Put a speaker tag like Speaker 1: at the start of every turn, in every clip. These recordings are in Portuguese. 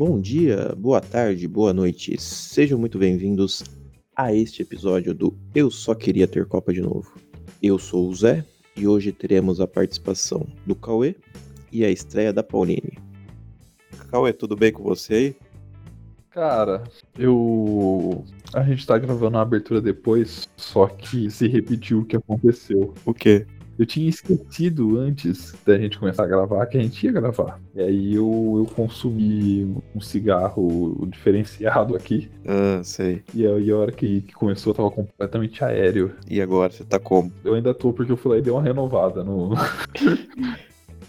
Speaker 1: Bom dia, boa tarde, boa noite. Sejam muito bem-vindos a este episódio do Eu Só Queria Ter Copa de Novo. Eu sou o Zé e hoje teremos a participação do Cauê e a estreia da Pauline. Cauê, tudo bem com você aí?
Speaker 2: Cara, eu. A gente tá gravando a abertura depois, só que se repetiu o que aconteceu.
Speaker 1: O quê?
Speaker 2: Eu tinha esquecido antes da gente começar a gravar que a gente ia gravar. E aí eu, eu consumi um cigarro diferenciado aqui.
Speaker 1: Ah, sei.
Speaker 2: E aí a hora que, que começou eu tava completamente aéreo.
Speaker 1: E agora, você tá como?
Speaker 2: Eu ainda tô porque eu fui lá e dei uma renovada no.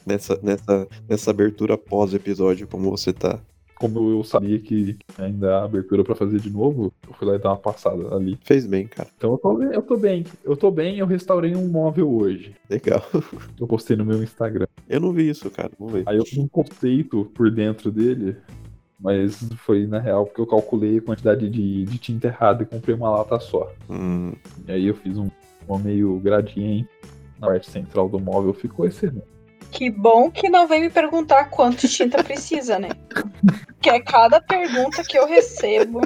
Speaker 1: Nessa, nessa, nessa abertura pós-episódio, como você tá?
Speaker 2: Como eu sabia que ainda há abertura pra fazer de novo, eu fui lá e dar uma passada ali.
Speaker 1: Fez bem, cara.
Speaker 2: Então eu tô, bem- eu tô bem. Eu tô bem, eu restaurei um móvel hoje.
Speaker 1: Legal.
Speaker 2: Eu postei no meu Instagram.
Speaker 1: Eu não vi isso, cara. Vamos ver.
Speaker 2: Aí eu fiz um conceito por dentro dele, mas foi na real porque eu calculei a quantidade de, de tinta errada e comprei uma lata só.
Speaker 1: Hum,
Speaker 2: E aí eu fiz um, um meio gradiente na parte central do móvel, ficou excelente.
Speaker 3: Que bom que não vem me perguntar quanto tinta precisa, né? Que é cada pergunta que eu recebo.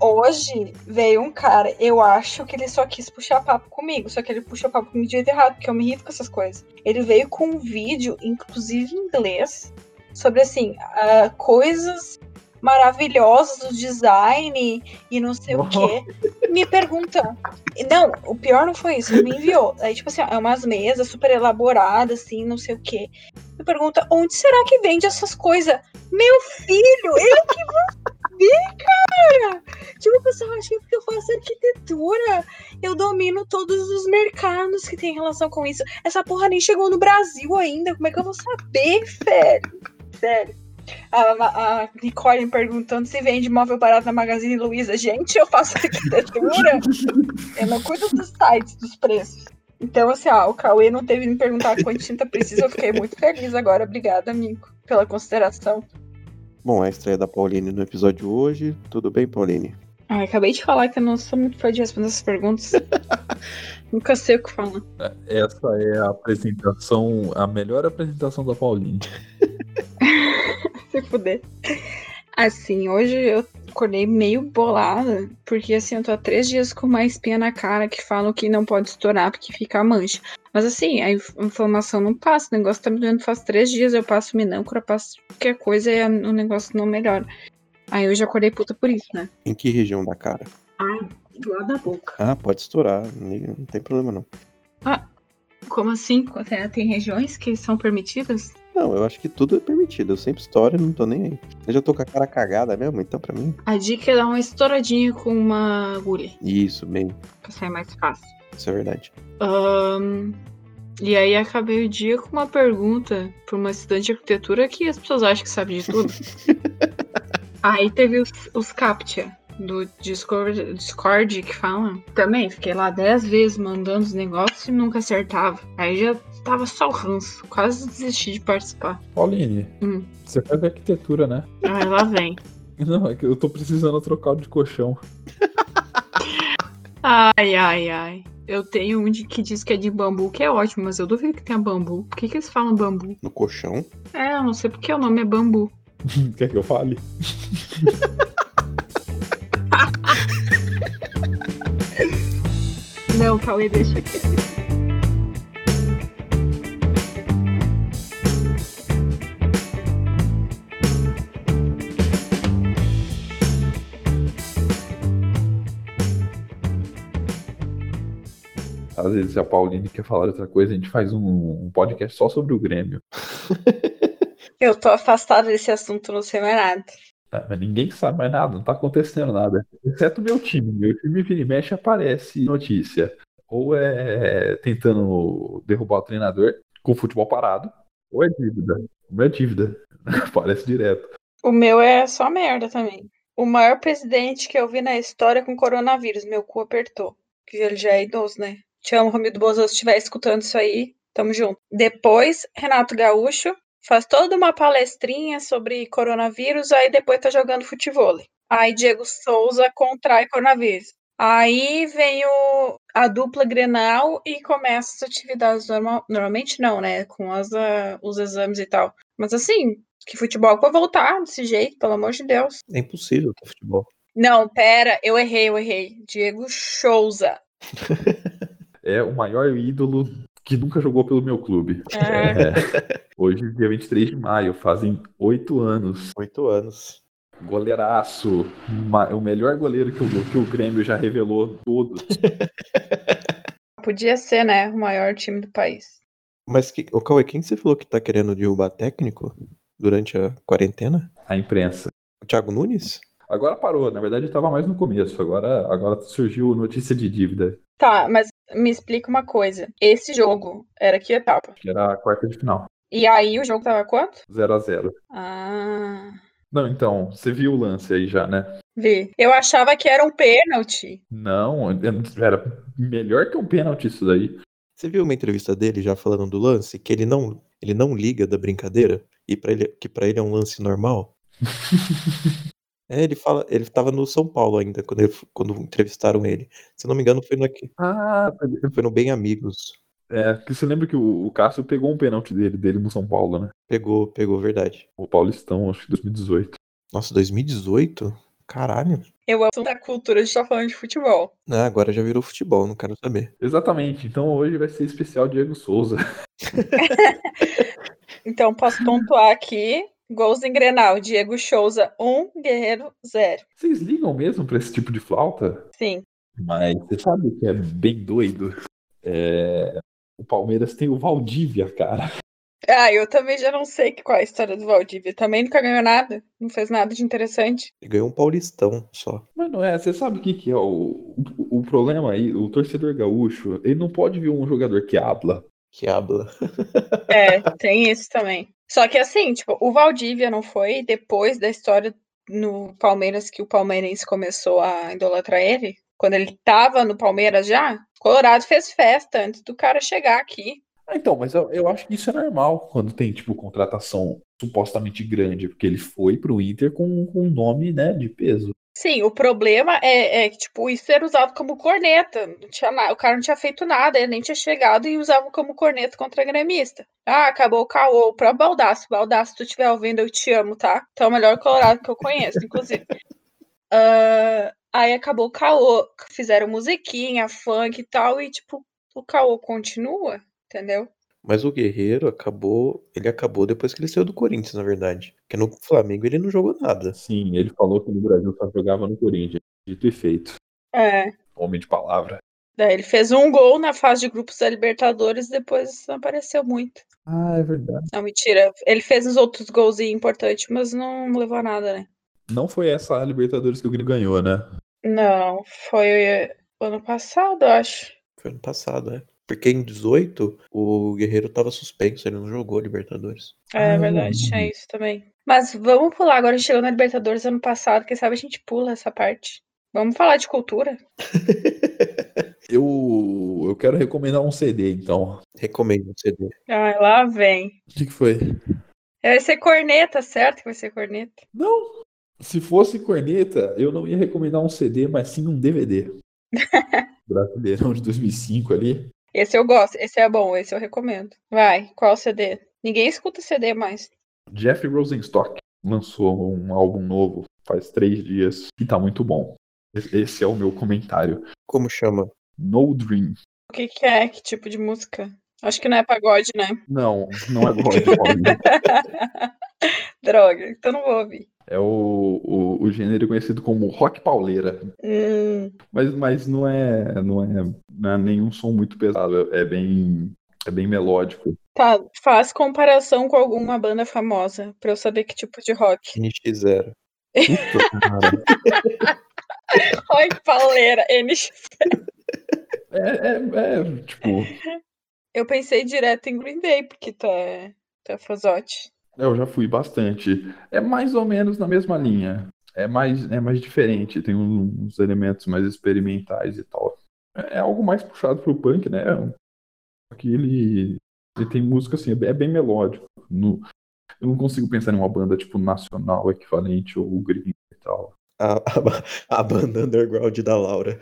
Speaker 3: Hoje veio um cara, eu acho que ele só quis puxar papo comigo, só que ele puxou papo comigo de jeito errado, porque eu me irrito com essas coisas. Ele veio com um vídeo, inclusive em inglês, sobre assim, ah, coisas maravilhosas do design e não sei o quê. Me pergunta. Não, o pior não foi isso, ele me enviou. Aí, tipo assim, é umas mesas super elaboradas, assim, não sei o quê. Me pergunta, onde será que vende essas coisas? Meu filho, eu que vou saber, cara! Tipo, o pessoal acha que eu faço arquitetura, eu domino todos os mercados que tem relação com isso. Essa porra nem chegou no Brasil ainda, como é que eu vou saber, velho? Sério. A, a Nicole perguntando se vende móvel barato na Magazine Luiza. Gente, eu faço arquitetura. eu não cuido dos sites, dos preços. Então, assim, ó, o Cauê não teve me perguntar quanto tinta precisa. Eu fiquei muito feliz agora. Obrigada, amigo, pela consideração.
Speaker 1: Bom, a estreia da Pauline no episódio hoje. Tudo bem, Pauline?
Speaker 3: Ah, acabei de falar que eu não sou muito fã de responder essas perguntas. Nunca sei o que falar.
Speaker 2: Essa é a apresentação, a melhor apresentação da Pauline.
Speaker 3: Se fuder. Assim, hoje eu acordei meio bolada, porque assim, eu tô há três dias com uma espinha na cara que falam que não pode estourar porque fica a mancha. Mas assim, a inf- inflamação não passa, o negócio tá me doendo faz três dias, eu passo minâncora, passo qualquer coisa e o negócio não melhora. Aí eu já acordei puta por isso, né?
Speaker 1: Em que região da cara?
Speaker 3: Ai, do lado da boca.
Speaker 1: Ah, pode estourar. Não tem problema, não.
Speaker 3: Como assim? Tem, tem regiões que são permitidas?
Speaker 1: Não, eu acho que tudo é permitido. Eu sempre estouro e não tô nem aí. Eu já tô com a cara cagada mesmo, então pra mim.
Speaker 3: A dica é dar uma estouradinha com uma agulha,
Speaker 1: Isso, bem.
Speaker 3: pra sair mais fácil.
Speaker 1: Isso é verdade.
Speaker 3: Ahn, e aí acabei o dia com uma pergunta para uma estudante de arquitetura que as pessoas acham que sabe de tudo. aí teve os, os CAPTCHA do Discord, Discord que falam. Também fiquei lá dez vezes mandando os negócios e nunca acertava. Aí já tava só o ranço, quase desisti de participar.
Speaker 2: Pauline,
Speaker 3: Hum.
Speaker 2: você faz arquitetura, né?
Speaker 3: Aí lá vem.
Speaker 2: Não, é que eu tô precisando trocar de colchão.
Speaker 3: Ai, ai, ai. Eu tenho um de, que diz que é de bambu, que é ótimo, mas eu duvido que tenha bambu. Por que, que eles falam bambu?
Speaker 1: No colchão?
Speaker 3: É, eu não sei porque o nome é bambu.
Speaker 2: Quer que eu fale?
Speaker 3: Não, Cauê, deixa aqui.
Speaker 2: Às vezes se a Pauline quer falar outra coisa, a gente faz um, um podcast só sobre o Grêmio.
Speaker 3: Eu tô afastada desse assunto, não sei mais nada.
Speaker 2: Ah, mas ninguém sabe mais nada, não tá acontecendo nada. Exceto meu time. Meu time vira e mexe aparece notícia. Ou é tentando derrubar o treinador com o futebol parado, ou é dívida. Ou é dívida. Aparece direto.
Speaker 3: O meu é só merda também. O maior presidente que eu vi na história com coronavírus, meu cu apertou. Que ele já é idoso, né? Te amo, Romildo Bolsonaro, se estiver escutando isso aí, tamo junto. Depois, Renato Gaúcho faz toda uma palestrinha sobre coronavírus, aí depois tá jogando futebol. Aí Diego Souza contrai coronavírus. Aí vem o, a dupla Grenal e começa as atividades normal, normalmente não, né? Com as, ah, os exames e tal. Mas assim, Que futebol vai voltar desse jeito, pelo amor de Deus.
Speaker 1: É impossível ter futebol.
Speaker 3: Não, pera, eu errei, eu errei. Diego Souza.
Speaker 2: É o maior ídolo que nunca jogou pelo meu clube.
Speaker 3: É.
Speaker 2: É. Hoje, dia 23 de maio, fazem oito anos.
Speaker 1: Oito anos.
Speaker 2: Goleiraço. O melhor goleiro que o, que o Grêmio já revelou todos.
Speaker 3: Podia ser, né? O maior time do país.
Speaker 1: Mas, que, ô Cauê, quem você falou que tá querendo derrubar técnico durante a quarentena?
Speaker 2: A imprensa.
Speaker 1: O Thiago Nunes?
Speaker 2: Agora parou, na verdade estava mais no começo. Agora, agora surgiu notícia de dívida,
Speaker 3: Tá, mas me explica uma coisa. Esse jogo era que etapa?
Speaker 2: era a quarta de final.
Speaker 3: E aí o jogo tava quanto?
Speaker 2: 0 a 0
Speaker 3: Ah,
Speaker 2: Não, então, você viu o lance aí já, né?
Speaker 3: vi. Eu achava que era um pênalti.
Speaker 2: Não, era melhor que um pênalti isso daí.
Speaker 1: Você viu uma entrevista dele já falando do lance? Que ele não, ele não liga da brincadeira? E para ele, que pra ele é um lance normal? É, ele fala, ele tava no São Paulo ainda, quando, ele- quando entrevistaram ele. Se não me engano, foi no, aqui-
Speaker 2: Ah,
Speaker 1: foi no Bem Amigos.
Speaker 2: é, que você lembra que o, o Cássio pegou um pênalti dele, dele no São Paulo, né?
Speaker 1: Pegou, pegou, verdade.
Speaker 2: O Paulistão, acho que 2018.
Speaker 1: Nossa, 2018? Caralho.
Speaker 3: Eu amo da cultura de estar falando de futebol.
Speaker 1: Ah, agora já virou futebol, não quero saber.
Speaker 2: Exatamente, então hoje vai ser especial Diego Souza.
Speaker 3: Então posso pontuar aqui. Gols em Grenal. Diego Souza 1, Guerreiro 0.
Speaker 2: Vocês ligam mesmo pra esse tipo de flauta?
Speaker 3: Sim.
Speaker 2: Mas você sabe o que é bem doido? É, O Palmeiras tem o Valdívia, cara.
Speaker 3: Ah, eu também já não sei qual é a história do Valdívia. Também nunca ganhou nada. Não fez nada de interessante.
Speaker 1: Ele ganhou um Paulistão só.
Speaker 2: Mas não é, você sabe o que, que é o, o, o problema aí? O torcedor gaúcho, ele não pode ver um jogador que habla.
Speaker 1: Que habla.
Speaker 3: É, tem isso também. Só que assim, tipo, o Valdívia não foi depois da história no Palmeiras que o palmeirense começou a idolatrar ele? Quando ele tava no Palmeiras já? Colorado fez festa antes do cara chegar aqui.
Speaker 2: Ah, então, mas eu, eu acho que isso é normal quando tem, tipo, contratação supostamente grande, porque ele foi pro Inter com, com um nome, né, de peso.
Speaker 3: Sim, o problema é, é que, tipo, isso era usado como corneta. Não tinha na- O cara não tinha feito nada, ele nem tinha chegado e usava como corneta contra gremista. Ah, acabou o caô. Pra Baldaço. Baldaço, se tu estiver ouvindo, eu te amo, tá? Tu é o melhor colorado que eu conheço, inclusive. Ah, aí acabou o caô. Fizeram musiquinha, funk e tal, e, tipo, o caô continua, entendeu?
Speaker 1: Mas o Guerreiro acabou. Ele acabou depois que ele saiu do Corinthians, na verdade. Porque no Flamengo ele não jogou nada.
Speaker 2: Sim, ele falou que no Brasil só jogava no Corinthians. Dito e feito.
Speaker 3: É.
Speaker 2: Homem de palavra.
Speaker 3: Daí ele fez um gol na fase de grupos da Libertadores, depois não apareceu muito.
Speaker 2: Ah, é verdade.
Speaker 3: Não, mentira. Ele fez uns outros gols importantes, mas não levou a nada, né?
Speaker 2: Não foi essa a Libertadores que o Grêmio ganhou, né?
Speaker 3: Não, foi ano passado, eu acho.
Speaker 1: Foi ano passado, né? Porque em 18 o Guerreiro tava suspenso, ele não jogou Libertadores.
Speaker 3: É
Speaker 2: Ah,
Speaker 3: verdade, tinha isso também. Mas vamos pular agora, a gente chegou na Libertadores ano passado, quem sabe a gente pula essa parte. Vamos falar de cultura?
Speaker 2: Eu, eu quero recomendar um CD, então.
Speaker 1: Recomendo o CD.
Speaker 3: Ah, lá vem.
Speaker 2: O que, que foi?
Speaker 3: Vai ser corneta, certo que vai ser corneta.
Speaker 2: Não. Se fosse corneta, eu não ia recomendar um CD, mas sim um DVD. Brasileirão de 2005 ali.
Speaker 3: Esse eu gosto, esse é bom, esse eu recomendo. Vai, qual CD? Ninguém escuta CD mais.
Speaker 2: Jeff Rosenstock lançou um álbum novo faz três dias e tá muito bom. Esse é o meu comentário.
Speaker 1: Como chama?
Speaker 2: No Dream.
Speaker 3: O que, que é? Que tipo de música? Acho que não é pagode, né?
Speaker 2: Não, não é God, Paulinho.
Speaker 3: Droga, então não vou ouvir.
Speaker 2: É o, o, o gênero conhecido como rock pauleira.
Speaker 3: Hum,
Speaker 2: Mas, mas não, é, não, é, não é nenhum som muito pesado. É bem, é bem melódico.
Speaker 3: tá, faz comparação com alguma banda famosa, pra eu saber que tipo de rock.
Speaker 1: NX0.
Speaker 2: Puta, cara.
Speaker 3: Rock pauleira, NX.
Speaker 2: É, é, é, tipo,
Speaker 3: Eu pensei direto em Green Day, porque tu é, tu é fazote.
Speaker 2: Eu já fui bastante. É mais ou menos na mesma linha. É mais, é mais diferente, tem um- uns elementos mais experimentais e tal. É, é algo mais puxado pro punk, né? Aqui ele, ele tem música assim, é bem- é melódico. No- eu não consigo pensar em uma banda tipo nacional equivalente ou gringo e tal.
Speaker 1: A, a, a banda underground da Laura.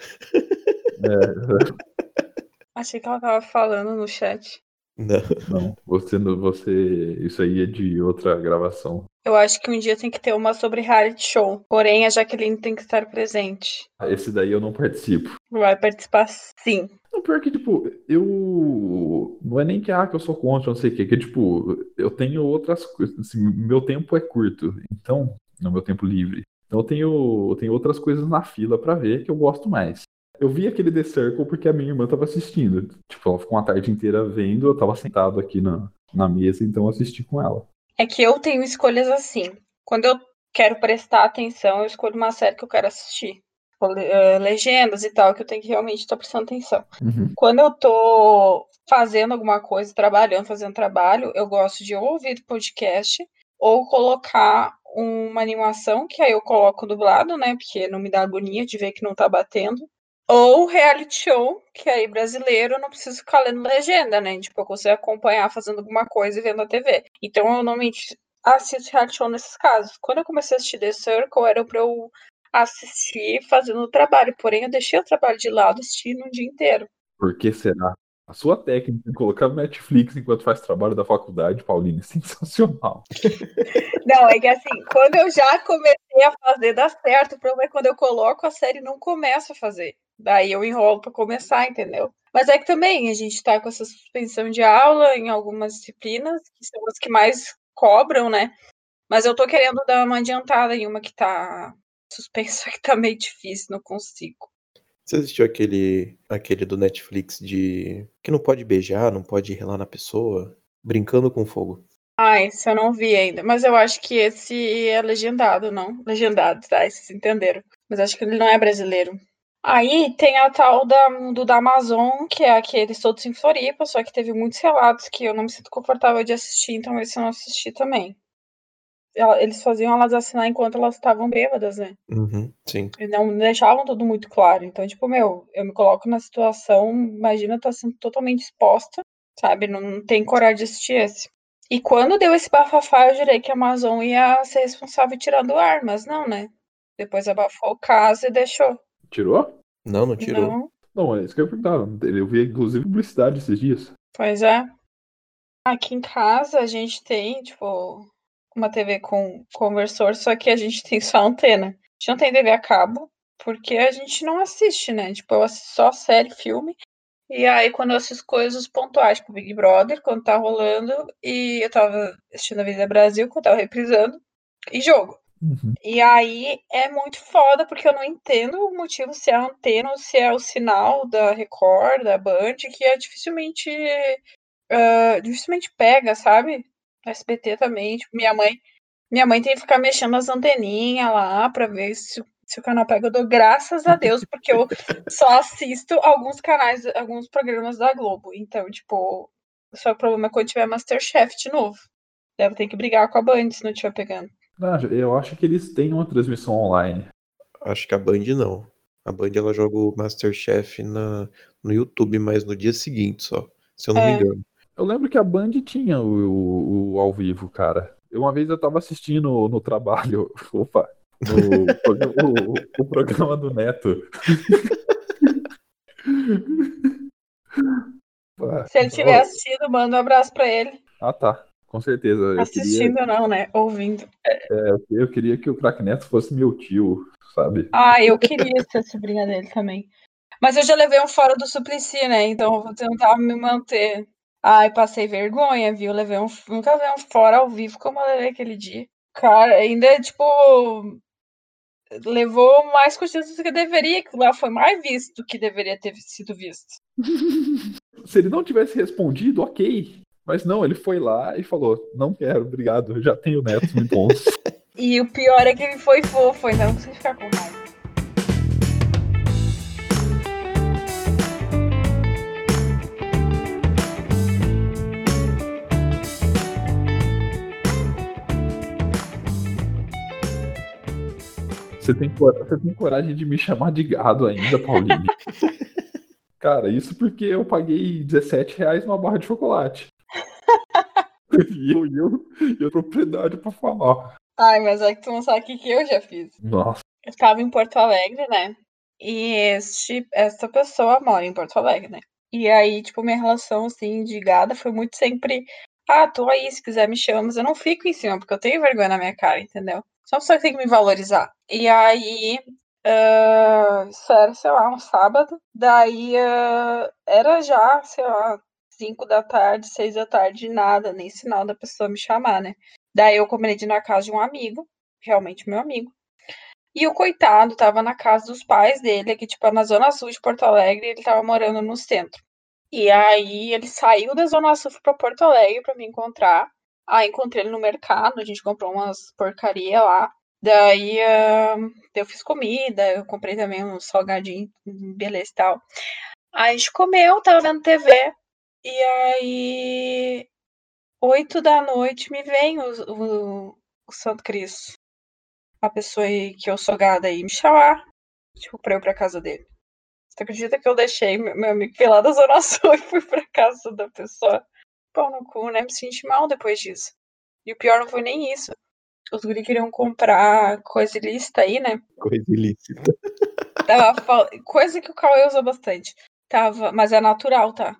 Speaker 3: Achei que ela tava falando no chat.
Speaker 1: Não.
Speaker 2: Não, você, não- você, isso aí é de outra gravação.
Speaker 3: Eu acho que um dia tem que ter uma sobre reality show. Porém, a Jaqueline tem que estar presente.
Speaker 2: Esse daí eu não participo.
Speaker 3: Vai participar sim.
Speaker 2: Não, pior que, tipo, eu. Não é nem que, ah, que eu sou contra, não sei o quê, que, tipo, eu tenho outras coisas. Assim, meu tempo é curto, então, no meu tempo livre. Então eu tenho, eu tenho outras coisas na fila pra ver que eu gosto mais. Eu vi aquele The Circle porque a minha irmã tava assistindo. Tipo, ela ficou uma tarde inteira vendo, eu tava sentado aqui na, na mesa, então assisti com ela.
Speaker 3: É que eu tenho escolhas assim. Quando eu quero prestar atenção, eu escolho uma série que eu quero assistir. Eh, legendas e tal, que eu tenho que realmente estar prestando atenção.
Speaker 2: Uhum.
Speaker 3: Quando eu tô fazendo alguma coisa, trabalhando, fazendo trabalho, eu gosto de ouvir podcast ou colocar uma animação, que aí eu coloco dublado, né? Porque não me dá agonia de ver que não tá batendo. Ou reality show, que aí brasileiro eu não preciso ficar lendo legenda, né? Tipo, eu consigo acompanhar fazendo alguma coisa e vendo a TV. Então eu normalmente assisto reality show nesses casos. Quando eu comecei a assistir The Circle, era pra eu assistir fazendo o trabalho. Porém, eu deixei o trabalho de lado assistindo um dia inteiro.
Speaker 2: Por que será? A sua técnica de colocar Netflix enquanto faz trabalho da faculdade, Pauline, é sensacional.
Speaker 3: Não, é que assim, quando eu já comecei a fazer, dá certo. O problema é quando eu coloco a série não começa a fazer. Daí eu enrolo para começar, entendeu? Mas é que também a gente tá com essa suspensão de aula em algumas disciplinas, que são as que mais cobram, né? Mas eu tô querendo dar uma adiantada em uma que tá suspensa, que tá meio difícil, não consigo.
Speaker 1: Você assistiu aquele, aquele do Netflix de. que não pode beijar, não pode relar na pessoa? Brincando com fogo.
Speaker 3: Ah, esse eu não vi ainda. Mas eu acho que esse é legendado, não? Legendado, tá? Vocês entenderam. Mas acho que ele não é brasileiro. Aí tem a tal da, do da Amazon, que é aquele todos em Floripa, só que teve muitos relatos que eu não me sinto confortável de assistir, então esse eu não assisti também eles faziam elas assinar enquanto elas estavam bêbadas, né?
Speaker 1: Uhum, sim.
Speaker 3: E não deixavam tudo muito claro. Então, tipo, meu, eu me coloco na situação, imagina eu tô sendo totalmente exposta, sabe? Não, não tem coragem de assistir esse. E quando deu esse bafafá, eu jurei que a Amazon ia ser responsável tirando o ar, mas não, né? Depois abafou o caso e deixou.
Speaker 2: Tirou?
Speaker 1: Não, não tirou.
Speaker 3: Não.
Speaker 2: Não, é isso que eu ia perguntar. Eu vi, inclusive, publicidade esses dias.
Speaker 3: Pois é. Aqui em casa a gente tem, tipo, uma TV com conversor, só que a gente tem só antena. A gente não tem TV a cabo, porque a gente não assiste, né? Tipo, eu assisto só série, filme. E aí, quando eu assisto coisas pontuais, tipo Big Brother, quando tá rolando, e eu tava assistindo a Vida Brasil, quando tava reprisando, e jogo.
Speaker 2: Uhum.
Speaker 3: E aí é muito foda, porque eu não entendo o motivo se é a antena ou se é o sinal da Record, da Band, que é dificilmente. Uh, dificilmente pega, sabe? SBT também, tipo, minha mãe, minha mãe tem que ficar mexendo as anteninhas lá pra ver se, se o canal pega. Eu dou graças a Deus, porque eu só assisto alguns canais, alguns programas da Globo. Então, tipo, só o problema é quando tiver Masterchef de novo. Deve ter que brigar com a Band se não estiver pegando.
Speaker 2: Não, eu acho que eles têm uma transmissão online.
Speaker 1: Acho que a Band não. A Band ela joga o Masterchef na, no YouTube, mas no dia seguinte só, se eu não
Speaker 3: É.
Speaker 1: me engano.
Speaker 2: Eu lembro que a Band tinha o, o- o ao vivo, cara. Uma vez eu tava assistindo no trabalho, opa, no, o, o- o programa do Neto. Ah,
Speaker 3: Se ele tiver assistindo, manda um abraço pra ele.
Speaker 2: Ah, tá. Com certeza. Eu queria,
Speaker 3: Assistindo não, né? Ouvindo.
Speaker 2: eu queria que o Crack Neto fosse meu tio, sabe?
Speaker 3: Ah, eu queria ser sobrinha dele também. Mas eu já levei um fora do Suplicy, né? Então eu vou tentar me manter. Ai, passei vergonha, viu? Levei um, nunca levei um fora ao vivo como eu levei aquele dia. Cara, ainda, tipo, levou mais consciência do que deveria, que lá foi mais visto do que deveria ter sido visto.
Speaker 2: Se ele não tivesse respondido, ok. Mas não, ele foi lá e falou: Não quero, obrigado, eu já tenho netos muito bons.
Speaker 3: E o pior é que ele foi fofo, então não precisa ficar com raiva.
Speaker 2: Você tem, você tem coragem de me chamar de gado ainda, Paulinho? Cara, isso porque eu paguei 17 reais numa barra de chocolate. E eu, eu, eu propriedade pra falar.
Speaker 3: Ai, mas é que tu não sabe o que, que eu já fiz.
Speaker 2: Nossa,
Speaker 3: Eu estava em Porto Alegre, né? E este, essa pessoa mora em Porto Alegre, né? E aí, tipo, minha relação, assim, de gada foi muito sempre ah, tô aí, se quiser me chama, mas eu não fico em cima, porque eu tenho vergonha na minha cara, entendeu? Só uma pessoa que tem que me valorizar. E aí, uh, isso era, sei lá, um sábado. Daí uh, era já, sei lá, 5 da tarde, 6 da tarde, nada, nem sinal da pessoa me chamar, né? Daí eu combinei de ir na casa de um amigo, realmente meu amigo. E o coitado tava na casa dos pais dele, aqui, tipo, na Zona Sul de Porto Alegre, ele tava morando no centro. E aí ele saiu da Zona Sul pra Porto Alegre para me encontrar. Aí encontrei ele no mercado, a gente comprou umas porcaria lá. Daí uh, eu fiz comida, eu comprei também uns salgadinhos, beleza e tal. Aí a gente comeu, tava vendo TV. E aí, oito da noite, me vem o, o, o Santo Cristo. A pessoa aí que eu sou gada aí me chamar, tipo, pra eu ir pra casa dele. Você acredita que eu deixei meu amigo lá da Zona Sul e fui pra casa da pessoa? Pau no cu, né? Me senti mal depois disso. E o pior não foi nem isso. Os guri queriam comprar coisa ilícita aí, né?
Speaker 1: Coisa ilícita.
Speaker 3: Tava Coisa que o Cauê usa bastante. Tava, mas é natural, tá?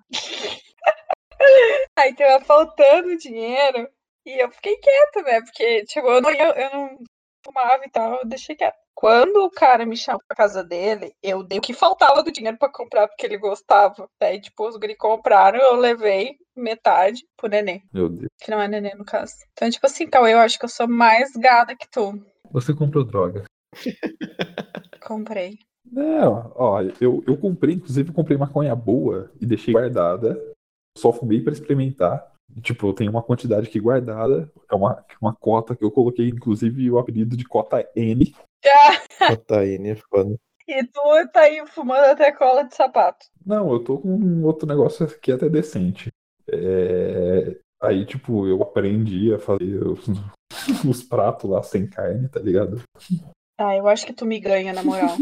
Speaker 3: Aí tava faltando dinheiro e eu fiquei quieta, né? Porque, tipo, eu não, eu, não fumava e tal, eu deixei quieto. Quando o cara me chamou pra casa dele, eu dei o que faltava do dinheiro para comprar, porque ele gostava. Daí, tipo, os guri compraram, eu levei metade pro neném.
Speaker 2: Meu Deus.
Speaker 3: Que não é neném, no caso. Então, tipo assim, Cauê, eu acho que eu sou mais gada que tu.
Speaker 2: Você comprou droga.
Speaker 3: Comprei.
Speaker 2: Não, ó, eu, eu comprei, inclusive, comprei maconha boa e deixei guardada. Só fumei para experimentar. Tipo, eu tenho uma quantidade aqui guardada. É uma, uma cota que eu coloquei, inclusive, o apelido de cota N.
Speaker 3: Ah.
Speaker 1: Cota N é foda.
Speaker 3: E tu tá aí fumando até cola de sapato.
Speaker 2: Não, eu tô com um outro negócio aqui até decente. É... Aí, tipo, eu aprendi a fazer os, os pratos lá sem carne, tá ligado?
Speaker 3: Ah, eu acho que tu me ganha, na moral.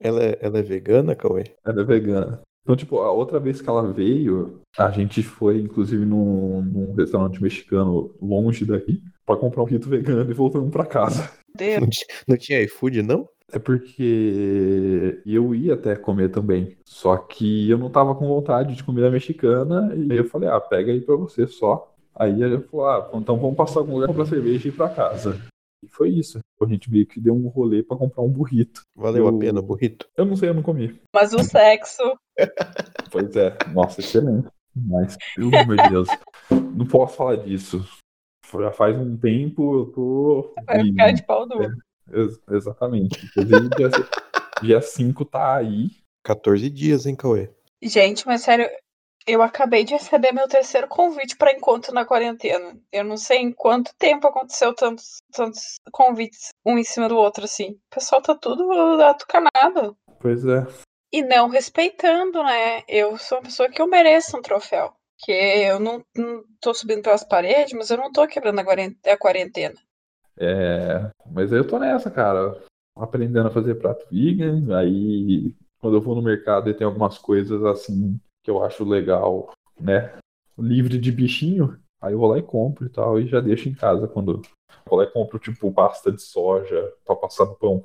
Speaker 1: ela, é, ela é vegana, Cauê?
Speaker 2: Ela é vegana. Então, tipo, a outra vez que ela veio, a gente foi, inclusive, num, num restaurante mexicano longe daqui, pra comprar um rito vegano e voltamos pra casa.
Speaker 1: Não, não tinha iFood, não?
Speaker 2: É porque eu ia até comer também. Só que eu não tava com vontade de comida mexicana. E aí eu falei, ah, pega aí pra você só. Aí ele falou, ah, então vamos passar algum lugar comprar cerveja e ir pra casa. E foi isso. A gente meio que deu um rolê pra comprar um burrito.
Speaker 1: Valeu
Speaker 2: eu...
Speaker 1: a pena o burrito?
Speaker 2: Eu não sei, eu não comi.
Speaker 3: Mas o sexo.
Speaker 2: pois é. Nossa, excelente. Mas, meu Deus. não posso falar disso. Já faz um tempo eu tô.
Speaker 3: Vai ficar de pau duro.
Speaker 2: É, ex exatamente. Inclusive, dia 5 tá aí.
Speaker 1: 14 dias, hein, Cauê?
Speaker 3: Gente, mas sério, eu acabei de receber meu terceiro convite para encontro na quarentena. Eu não sei em quanto tempo aconteceu tantos, tantos convites um em cima do outro, assim. O pessoal tá tudo atucanado.
Speaker 2: Pois é.
Speaker 3: E não respeitando, né? Eu sou uma pessoa que eu mereço um troféu. Que eu não, não tô subindo pelas paredes, mas eu não tô quebrando a quarentena.
Speaker 2: É, mas eu tô nessa, cara. Aprendendo a fazer prato vegan. Aí, quando eu vou no mercado e tem algumas coisas assim que eu acho legal, né? Livre de bichinho, aí eu vou lá e compro e tal, e já deixo em casa quando eu vou lá e compro, tipo, pasta de soja pra passar no pão.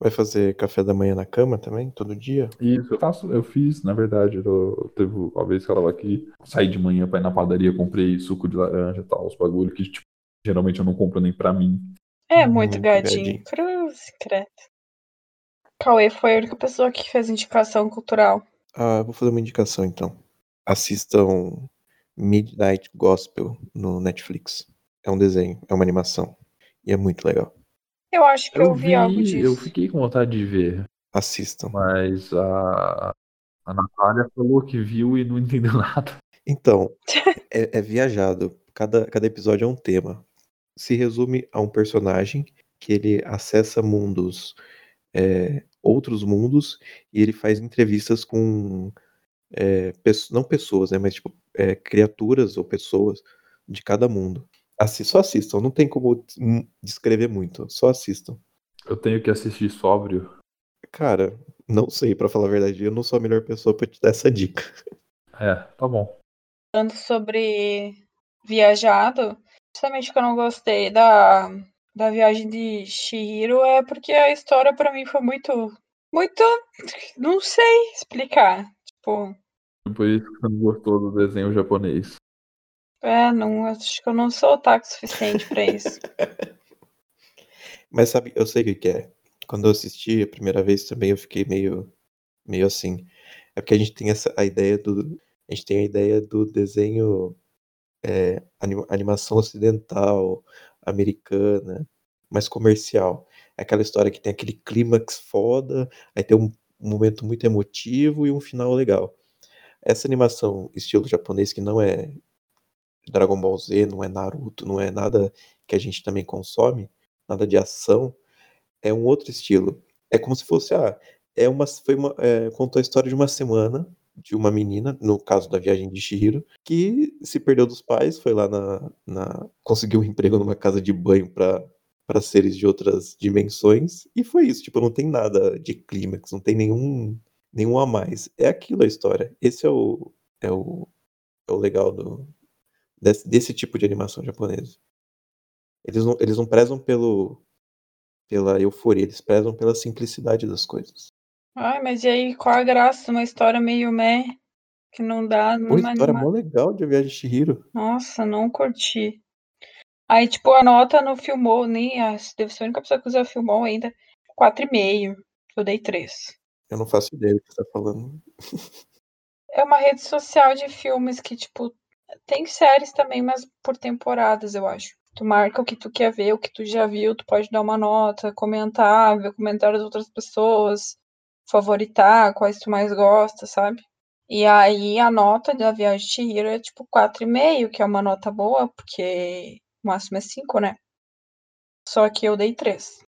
Speaker 1: Vai fazer café da manhã na cama também, todo dia?
Speaker 2: Isso, eu faço, eu fiz, na verdade, eu, teve uma vez que eu tava aqui, saí de manhã pra ir na padaria, comprei suco de laranja e tal, os bagulhos que, tipo, geralmente eu não compro nem pra mim.
Speaker 3: É, muito, muito gadinho. gadinho. Cruz, credo. Cauê foi a única pessoa que fez indicação cultural.
Speaker 1: Ah, vou fazer uma indicação então. Assistam Midnight Gospel no Netflix. É um desenho, é uma animação. E é muito legal.
Speaker 3: Eu acho que eu, eu vi, vi, algo disso.
Speaker 2: Eu fiquei com vontade de ver.
Speaker 1: Assistam.
Speaker 2: Mas a, a Natália falou que viu e não entendeu nada.
Speaker 1: Então, é, é viajado. Cada, cada episódio é um tema. Se resume a um personagem que ele acessa mundos é, outros mundos e ele faz entrevistas com é, não pessoas, né, mas tipo é, criaturas ou pessoas de cada mundo. Assi só assistam, não tem como descrever muito, só assistam.
Speaker 2: Eu tenho que assistir sóbrio.
Speaker 1: Cara, não sei, para falar a verdade, eu não sou a melhor pessoa para te dar essa dica.
Speaker 2: É, tá bom.
Speaker 3: Falando sobre viajado, justamente que eu não gostei da da viagem de Shihiro é porque a história para mim foi muito. Muito. Não sei explicar. Tipo.
Speaker 2: Por isso que você não gostou do desenho japonês.
Speaker 3: É, não, acho que eu não sou otaku o suficiente pra isso.
Speaker 1: Mas sabe, eu sei o que que é. Quando eu assisti a primeira vez também eu fiquei meio, meio assim. É porque a gente tem essa a ideia do. A gente tem a ideia do desenho é, anima- animação ocidental, americana, mais comercial. É aquela história que tem aquele clímax foda, aí tem um, momento muito emotivo e um final legal. Essa animação estilo japonês que não é Dragon Ball Z, não é Naruto, não é nada que a gente também consome, nada de ação, é um outro estilo. É como se fosse, ah, é uma, foi uma, é, contou a história de uma semana de uma menina, no caso da viagem de Shihiro, que se perdeu dos pais, foi lá na, na conseguiu um emprego numa casa de banho para para seres de outras dimensões e foi isso, tipo, não tem nada de clímax, não tem nenhum nenhum a mais. É aquilo a história. Esse é o é o, é o legal do desse, desse tipo de animação japonesa. Eles não, eles não prezam pelo pela euforia, eles prezam pela simplicidade das coisas.
Speaker 3: Ai, mas e aí, qual a graça? Uma história meio meh, que não dá
Speaker 1: Pô,
Speaker 3: uma
Speaker 1: história mó legal de A Viagem de Chihiro.
Speaker 3: Nossa, não curti. Aí, tipo, a nota no Filmou, nem ah, deve ser a única pessoa que usa Filmou ainda, 4,5. Eu dei 3.
Speaker 1: Eu não faço ideia do que você tá falando.
Speaker 3: É uma rede social de filmes que, tipo, tem séries também, mas por temporadas, eu acho. Tu marca o que tu quer ver, o que tu já viu, tu pode dar uma nota, comentar, ver comentários das outras pessoas, favoritar quais tu mais gosta, sabe? E aí a nota da Viagem de Chihiro é tipo 4,5, que é uma nota boa, porque o máximo é 5, né? Só que eu dei 3.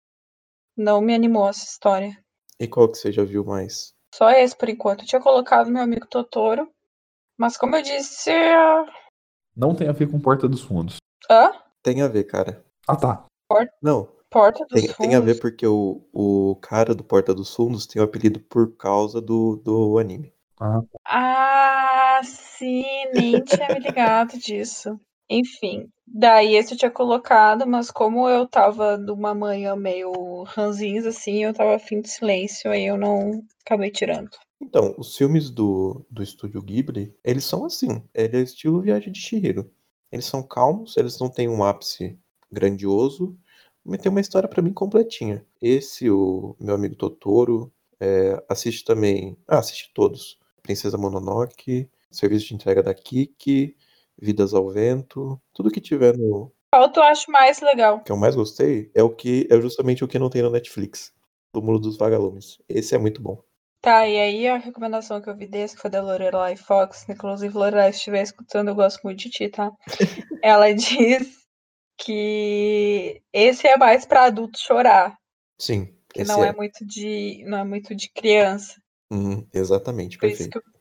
Speaker 3: Não me animou essa história.
Speaker 1: E qual que você já viu mais?
Speaker 3: Só esse por enquanto. Eu tinha colocado meu amigo Totoro, mas como eu disse.
Speaker 2: Não tem a ver com Porta dos Fundos.
Speaker 3: Hã?
Speaker 1: Tem a ver, cara.
Speaker 2: Ah, tá.
Speaker 1: Não,
Speaker 3: Porta dos
Speaker 1: tem,
Speaker 3: Fundos.
Speaker 1: tem a ver porque o, o cara do Porta dos Fundos tem o apelido por causa do, do anime.
Speaker 2: Ah,
Speaker 3: Ah, sim, nem tinha me ligado disso. Enfim, daí esse eu tinha colocado, mas como eu tava numa manhã meio ranzinza, assim, eu tava afim de silêncio, aí eu não acabei tirando.
Speaker 1: Então, os filmes do, do estúdio Ghibli, eles são assim. Ele é estilo Viagem de Chihiro. Eles são calmos, eles não têm um ápice grandioso, tem uma história pra mim completinha. Esse, o meu amigo Totoro, é, assiste também. Ah, assiste todos. Princesa Mononoke, Serviço de Entrega da Kiki, Vidas ao Vento, tudo que tiver no.
Speaker 3: Qual tu acha mais legal?
Speaker 1: que eu mais gostei é o que é justamente o que não tem no Netflix. Do Mundo dos Vagalumes. Esse é muito bom.
Speaker 3: Tá, e aí a recomendação que eu vi desse, que foi da Lorelai Fox, inclusive Lorelai, se estiver escutando, eu gosto muito de ti, tá? Ela diz que esse é mais pra adulto chorar,
Speaker 1: Sim,
Speaker 3: que não é.
Speaker 1: é.
Speaker 3: muito de não é muito de criança.
Speaker 1: Uhum, exatamente,
Speaker 3: Por isso,
Speaker 1: perfeito.
Speaker 3: que eu,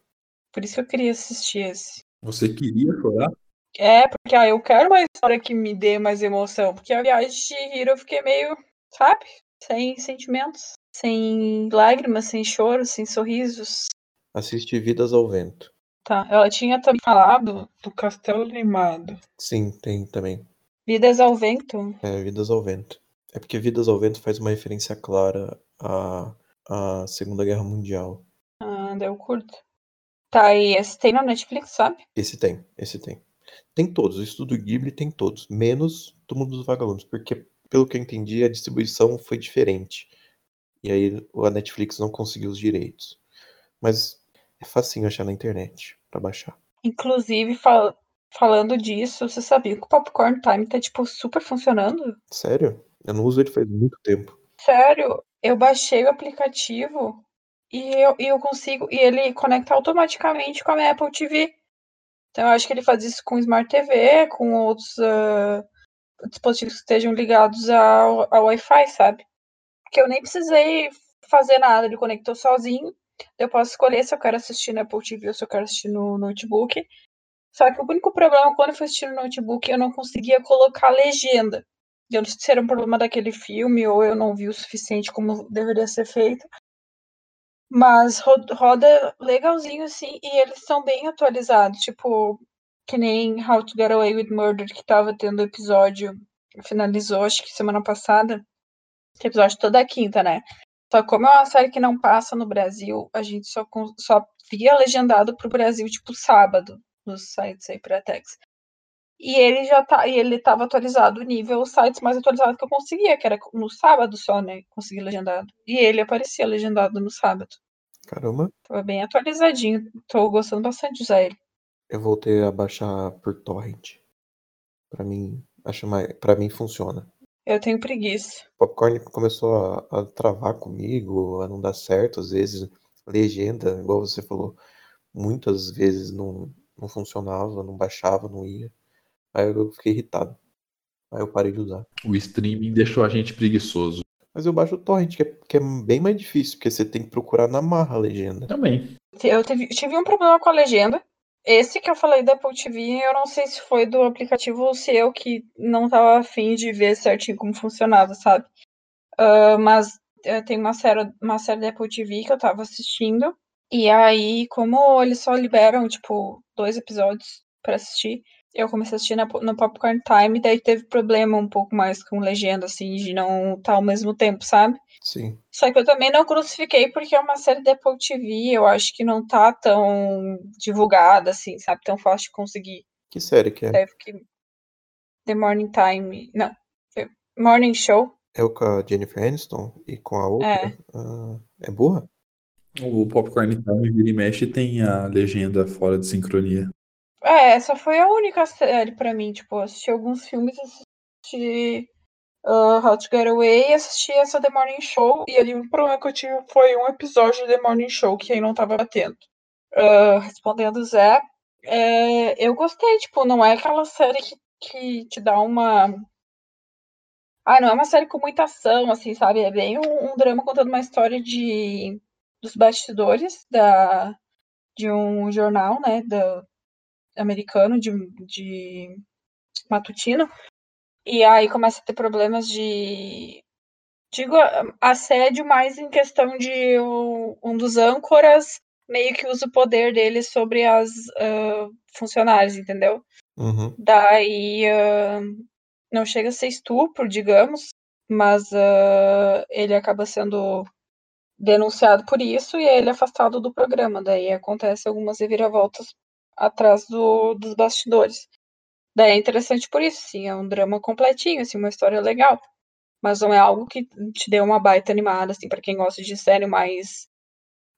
Speaker 3: por isso que eu queria assistir esse.
Speaker 2: você queria chorar?
Speaker 3: É, porque ah, eu quero uma história que me dê mais emoção, porque a viagem de Hiro eu fiquei meio, sabe? Sem sentimentos, sem lágrimas, sem choro, sem sorrisos.
Speaker 1: Assiste Vidas ao Vento.
Speaker 3: Tá, ela tinha também falado do Castelo Limado.
Speaker 1: Sim, tem também.
Speaker 3: Vidas ao Vento.
Speaker 1: É, Vidas ao Vento. É porque Vidas ao Vento faz uma referência clara à, à Segunda Guerra Mundial.
Speaker 3: Ah, daí eu curto. Tá, e esse tem na Netflix, sabe?
Speaker 1: Esse tem, esse tem. Tem todos, o Estudo Ghibli tem todos, menos Mundo dos Vagalumes, porque, pelo que eu entendi, a distribuição foi diferente. E aí a Netflix não conseguiu os direitos. Mas é facinho achar na internet pra baixar.
Speaker 3: Inclusive, fal- falando disso, você sabia que o Popcorn Time tá, tipo, super funcionando?
Speaker 1: Sério? Eu não uso ele faz muito tempo.
Speaker 3: Sério, eu baixei o aplicativo e eu, e eu consigo. E ele conecta automaticamente com a minha Apple TV. Então eu acho que ele faz isso com Smart TV, com outros ah, dispositivos que estejam ligados ao, ao Wi-Fi, sabe? Porque eu nem precisei fazer nada, ele conectou sozinho. Eu posso escolher se eu quero assistir no Apple TV ou se eu quero assistir no notebook. Só que o único problema quando eu fui assistir no notebook, eu não conseguia colocar legenda. Eu não sei se era um problema daquele filme ou eu não vi o suficiente como deveria ser feito. Mas ro- roda legalzinho assim e eles são bem atualizados. Tipo, que nem How to Get Away with Murder, que tava tendo episódio, finalizou acho que semana passada. Episódio toda quinta, né? Só como é uma série que não passa no Brasil, a gente só, só via legendado pro Brasil, tipo, sábado, nos sites aí pra Tex. E ele já tá, e ele tava atualizado o nível, os sites mais atualizados que eu conseguia, que era no sábado só, né? Consegui legendado. E ele aparecia legendado no sábado.
Speaker 1: Caramba,
Speaker 3: Tava bem atualizadinho. Tô gostando bastante de usar ele.
Speaker 1: eu voltei a baixar por torrent. Pra mim, acho mais, para mim funciona.
Speaker 3: Eu tenho preguiça.
Speaker 1: Popcorn começou a, a travar comigo, a não dar certo, às vezes legenda, igual você falou, muitas vezes não, não funcionava, não baixava, não ia. Aí eu fiquei irritado. Aí eu parei de usar.
Speaker 2: O streaming deixou a gente preguiçoso.
Speaker 1: Mas eu baixo o torrent, que é, que é bem mais difícil, porque você tem que procurar na marra a legenda.
Speaker 2: Também.
Speaker 3: Eu teve- tive um problema com a legenda. Esse que eu falei da Apple TV, eu não sei se foi do aplicativo ou se eu que não tava afim de ver certinho como funcionava, sabe? Ah, mas eh, tem uma série, uma série da Apple TV que eu tava assistindo. E aí, como eles só liberam, tipo, dois episódios pra assistir, eu comecei a assistir na no Popcorn Time, daí teve problema um pouco mais com legenda, assim, de não estar ao mesmo tempo, sabe?
Speaker 1: Sim.
Speaker 3: Só que eu também não crucifiquei porque é uma série da Apple TV, eu acho que não tá tão divulgada, assim, sabe? Tão fácil de conseguir.
Speaker 1: Que série que é?
Speaker 3: Deve que The Morning Time. Não. The Morning Show.
Speaker 1: É o com a Jennifer Aniston e com a outra?
Speaker 3: É.
Speaker 1: Ah, é boa?
Speaker 2: O Popcorn Time vira e mexe tem a legenda fora de sincronia.
Speaker 3: É, essa foi a única série pra mim. Tipo, assisti alguns filmes, assisti uh, How to Get Away e assisti essa The Morning Show. E ali o problema que eu tive foi um episódio de The Morning Show que aí não tava batendo. Uh, respondendo o Zé, é, eu gostei, tipo, não é aquela série que, que te dá uma. Ah, não é uma série com muita ação, assim, sabe? É bem um, um drama contando uma história de dos bastidores da, de um jornal, né? Da, americano de, de matutino. E aí começa a ter problemas de. Digo assédio, mais em questão de um dos âncoras meio que usa o poder dele sobre as ah, funcionárias, entendeu?
Speaker 1: Uhum.
Speaker 3: Daí ah, não chega a ser estupro, digamos, mas ah, ele acaba sendo denunciado por isso e ele é afastado do programa. Daí acontece algumas reviravoltas atrás do, dos bastidores. Daí é interessante por isso, sim, é um drama completinho, assim, uma história legal. Mas não é algo que te dê uma baita animada, assim, para quem gosta de série mais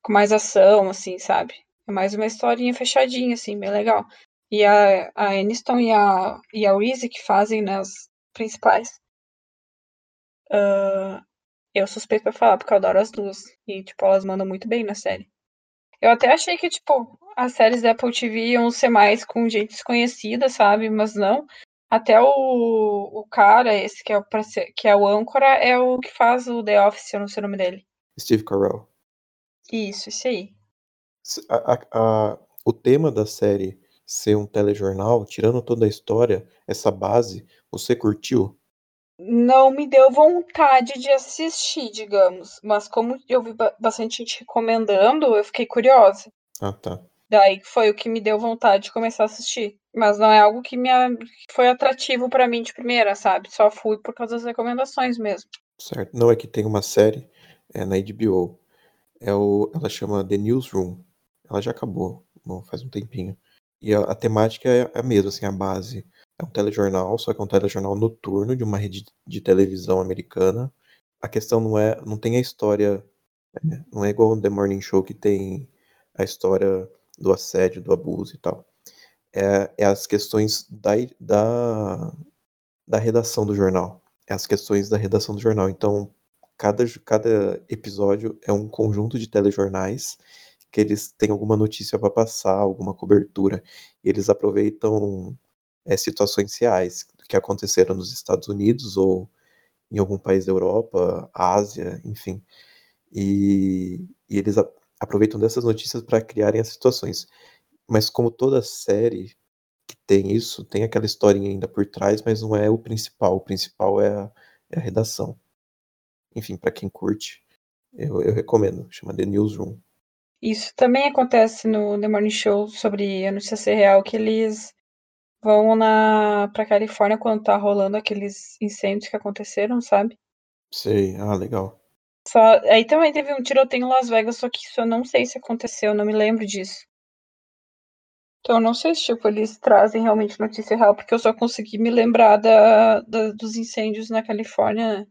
Speaker 3: com mais ação, assim, sabe? É mais uma historinha fechadinha, assim, bem legal. E a, a Aniston e a, e a Reese que fazem né, as principais. ah, eu suspeito pra falar, porque eu adoro as duas. E, tipo, elas mandam muito bem na série. Eu até achei que, tipo, as séries da Apple TV iam ser mais com gente desconhecida, sabe? Mas não. Até o, o cara, esse que é o, que é o âncora, é o que faz o The Office, eu não sei o nome dele.
Speaker 1: Steve Carell.
Speaker 3: Isso, isso aí.
Speaker 1: A- a- a- o tema da série ser um telejornal, tirando toda a história, essa base, você curtiu?
Speaker 3: Não me deu vontade de assistir, digamos. Mas como eu vi ba- bastante gente recomendando, eu fiquei curiosa.
Speaker 1: Ah, tá.
Speaker 3: Daí foi o que me deu vontade de começar a assistir. Mas não é algo que me que foi atrativo pra mim de primeira, sabe? Só fui por causa das recomendações mesmo.
Speaker 1: Certo. Não é que tem uma série é, na HBO. É o, ela chama The Newsroom. Ela já acabou, bom, faz um tempinho. E a, a temática é a mesma, assim, a base. É um telejornal, só que é um telejornal noturno de uma rede de televisão americana. A questão não é, não tem a história, né, não é igual o The Morning Show que tem a história do assédio, do abuso e tal. É, é as questões da, da, da redação do jornal. É as questões da redação do jornal. Então, cada, cada episódio é um conjunto de telejornais que eles têm alguma notícia para passar, alguma cobertura. Eles aproveitam é, situações reais que aconteceram nos Estados Unidos ou em algum país da Europa, Ásia, enfim. E, e eles a- aproveitam dessas notícias para criarem as situações. Mas como toda série que tem isso, tem aquela historinha ainda por trás, mas não é o principal. O principal é a, é a redação. Enfim, para quem curte, eu, eu recomendo. Chama The Newsroom.
Speaker 3: Isso também acontece no The Morning Show sobre a notícia ser real, que eles vão na pra Califórnia quando tá rolando aqueles incêndios que aconteceram, sabe?
Speaker 1: Sei. Ah, legal.
Speaker 3: Só, aí também teve um tiroteio em Las Vegas, só que isso eu não sei se aconteceu, eu não me lembro disso. Então eu não sei se tipo, eles trazem realmente notícia real, porque eu só consegui me lembrar da, da- dos incêndios na Califórnia. né?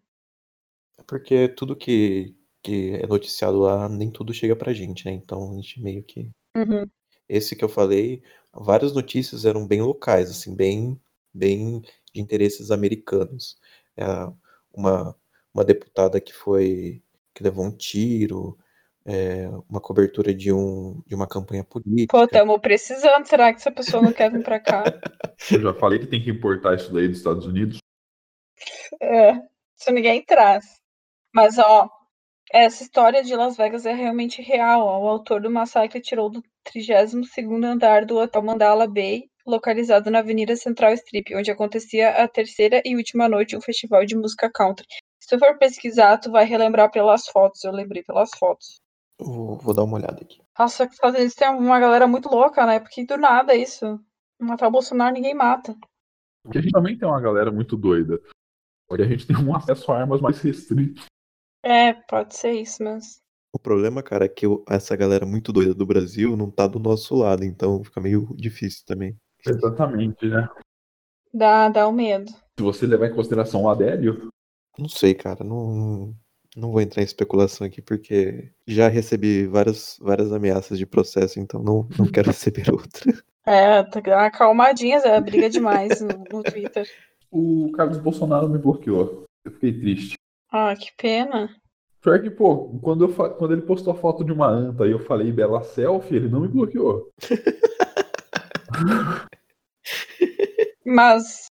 Speaker 1: Porque tudo que, que é noticiado lá, nem tudo chega pra gente, né? Então a gente meio que.
Speaker 3: Uhum.
Speaker 1: Esse que eu falei, várias notícias eram bem locais, assim, bem, bem de interesses americanos. É, uma, uma deputada que foi. que levou um tiro, é, uma cobertura de, um, de uma campanha política.
Speaker 3: Pô, tamo precisando. Será que essa pessoa não quer vir pra cá?
Speaker 2: Eu já falei que tem que importar isso daí dos Estados Unidos.
Speaker 3: É, se ninguém traz. Mas, ó, essa história de Las Vegas é realmente real. ó. O autor do massacre tirou do 32º andar do Hotel Mandala Bay, localizado na Avenida Central Strip, onde acontecia a terceira e última noite um festival de música country. Se tu for pesquisar, tu vai relembrar pelas fotos. Eu lembrei pelas fotos.
Speaker 1: Vou, vou dar uma olhada aqui.
Speaker 3: Nossa, que Estados Unidos tem uma galera muito louca, né? Porque do nada isso. Matar o Bolsonaro ninguém mata.
Speaker 2: Porque a gente também tem uma galera muito doida. Só que a gente tem um acesso a armas mais restrito.
Speaker 3: É, pode ser isso, mas.
Speaker 1: O problema, cara, é que eu- essa galera muito doida do Brasil não tá do nosso lado, então fica meio difícil também.
Speaker 2: Exatamente, né?
Speaker 3: Dá, dá o medo.
Speaker 2: Se você levar em consideração o Adélio,
Speaker 1: Não sei, cara, não, não vou entrar em especulação aqui porque já recebi várias, várias ameaças de processo, então não, não quero receber outra.
Speaker 3: É, tá dando uma acalmadinha, Zé. Briga demais no, no Twitter.
Speaker 2: o Carlos Bolsonaro me bloqueou. Eu fiquei triste.
Speaker 3: Ah, que pena.
Speaker 2: Pior que, pô, quando, eu fa- quando ele postou a foto de uma anta e eu falei bela selfie, ele não me bloqueou.
Speaker 3: Mas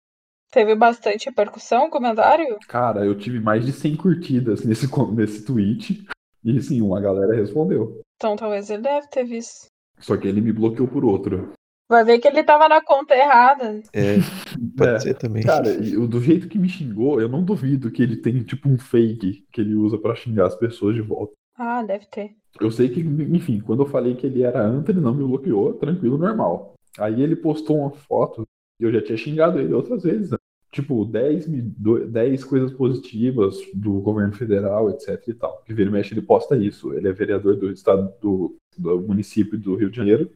Speaker 3: teve bastante repercussão o comentário?
Speaker 2: Cara, eu tive mais de 100 curtidas nesse, nesse tweet. E sim, uma galera respondeu.
Speaker 3: Então talvez ele deve ter visto.
Speaker 2: Só que ele me bloqueou por outro.
Speaker 3: Vai ver que ele tava na conta errada.
Speaker 1: É, pode
Speaker 2: É.
Speaker 1: ser também.
Speaker 2: Cara, do jeito que me xingou, eu não duvido que ele tem tipo um fake que ele usa pra xingar as pessoas de volta.
Speaker 3: Ah, deve ter.
Speaker 2: Eu sei que, enfim, quando eu falei que ele era anta, ele não me bloqueou, tranquilo, normal. Aí ele postou uma foto e eu já tinha xingado ele outras vezes. né? Tipo, 10, mi- do- 10 coisas positivas do governo federal, etc e tal. Que vira e mexe, ele posta isso. Ele é vereador do estado do, do município do Rio de Janeiro,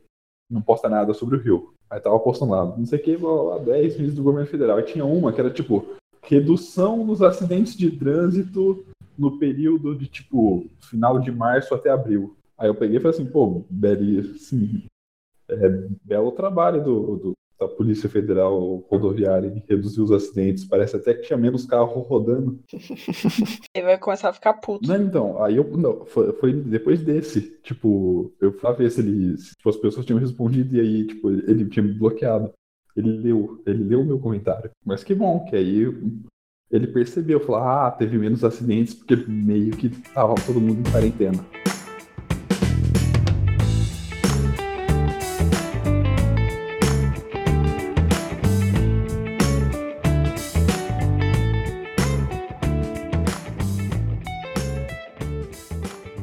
Speaker 2: não posta nada sobre o Rio. Aí tava postando lá, não sei o que, blá, 10 meses do governo federal. E tinha uma que era tipo, redução nos acidentes de trânsito no período de tipo final de março até abril. Aí eu peguei e falei assim, pô, belíssimo. É, belo trabalho do, do- da Polícia Federal Rodoviária em reduzir os acidentes. Parece até que tinha menos carro rodando.
Speaker 3: Ele vai começar a ficar puto.
Speaker 2: Não, então, aí eu. Não, foi, foi depois desse. Tipo, eu fui ver se ele. Se tipo, as pessoas tinham respondido e aí, tipo, ele, ele tinha me bloqueado. Ele leu, ele leu o meu comentário. Mas que bom, que aí ele percebeu, falou, ah, teve menos acidentes porque meio que tava todo mundo em quarentena.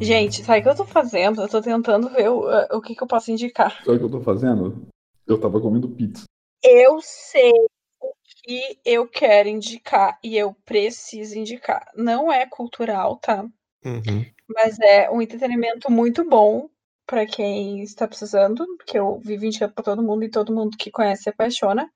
Speaker 3: Gente, sabe o que eu tô fazendo? Eu tô tentando ver o, o que, que eu posso indicar.
Speaker 2: Sabe o que eu tô fazendo? Eu tava comendo pizza.
Speaker 3: Eu sei o que eu quero indicar e eu preciso indicar. Não é cultural, tá?
Speaker 1: Uhum.
Speaker 3: Mas é um entretenimento muito bom pra quem está precisando, que eu vivo indicando pra todo mundo e todo mundo que conhece se apaixona,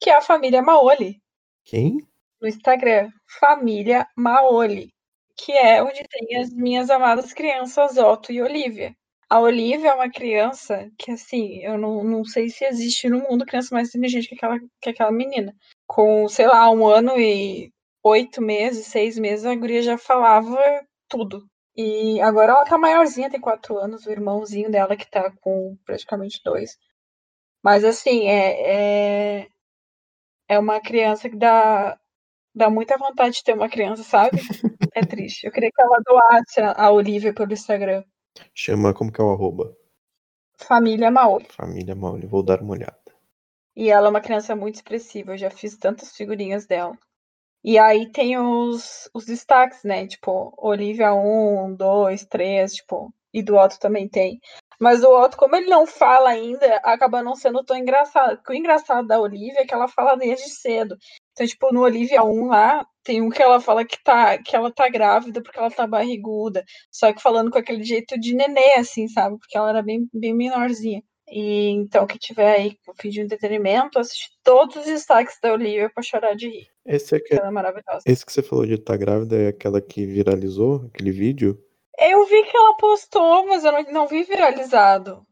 Speaker 3: que é a família Maoli.
Speaker 1: Quem?
Speaker 3: No Instagram, família Maoli, que é onde tem as minhas amadas crianças Otto e Olivia. A Olivia é uma criança que, assim, eu não, não sei se existe no mundo criança mais inteligente que aquela, que aquela menina. Com, sei lá, um ano e oito meses, seis meses, a guria já falava tudo. E agora ela tá maiorzinha, tem quatro anos, o irmãozinho dela que tá com praticamente dois. Mas assim, é, é, é uma criança que dá, dá muita vontade de ter uma criança, sabe? É triste. Eu queria que ela doasse a, Olivia pelo Instagram.
Speaker 1: Chama, como que é o arroba?
Speaker 3: Família Maoli.
Speaker 1: Família Mauli, vou dar uma olhada.
Speaker 3: E ela é uma criança muito expressiva. Eu já fiz tantas figurinhas dela. E aí tem os, os destaques, né? Tipo, Olivia 1, 2, 3, tipo, e do Otto também tem. Mas o Otto, como ele não fala ainda, acaba não sendo tão engraçado. Porque o engraçado da Olivia é que ela fala desde cedo. Então, tipo, no Olivia 1 lá, tem um que ela fala que, tá, que ela tá grávida porque ela tá barriguda. Só que falando com aquele jeito de nenê, assim, sabe? Porque ela era bem, bem menorzinha. E então, quem tiver aí com fim de entretenimento, assiste todos os destaques da Olivia pra chorar de rir.
Speaker 1: Esse, é que,
Speaker 3: Ela é maravilhosa.
Speaker 1: esse que você falou de estar grávida é aquela que viralizou, aquele vídeo?
Speaker 3: Eu vi que ela postou, mas eu não, não vi viralizado.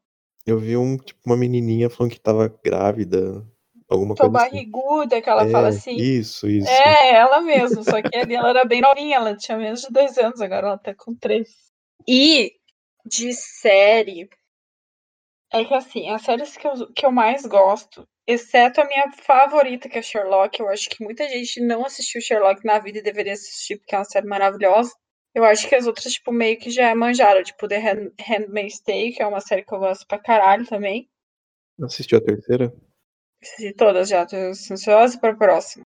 Speaker 1: Eu vi um, tipo, uma menininha falando que tava grávida, alguma
Speaker 3: Tô
Speaker 1: coisa assim.
Speaker 3: barriguda, que ela
Speaker 1: É,
Speaker 3: fala assim.
Speaker 1: Isso, isso.
Speaker 3: É, ela mesmo, só que ali ela era bem novinha, ela tinha menos de dois anos, agora ela tá com três. E de série, é que assim, as séries que eu, que eu mais gosto, exceto a minha favorita, que é Sherlock, eu acho que muita gente não assistiu Sherlock na vida e deveria assistir, porque é uma série maravilhosa. Eu acho que as outras, tipo, meio que já manjaram, tipo, The Hand- Handmaid's Tale, que é uma série que eu gosto pra caralho também.
Speaker 1: Assistiu a terceira?
Speaker 3: Assisti todas já, tô ansiosa pra próxima.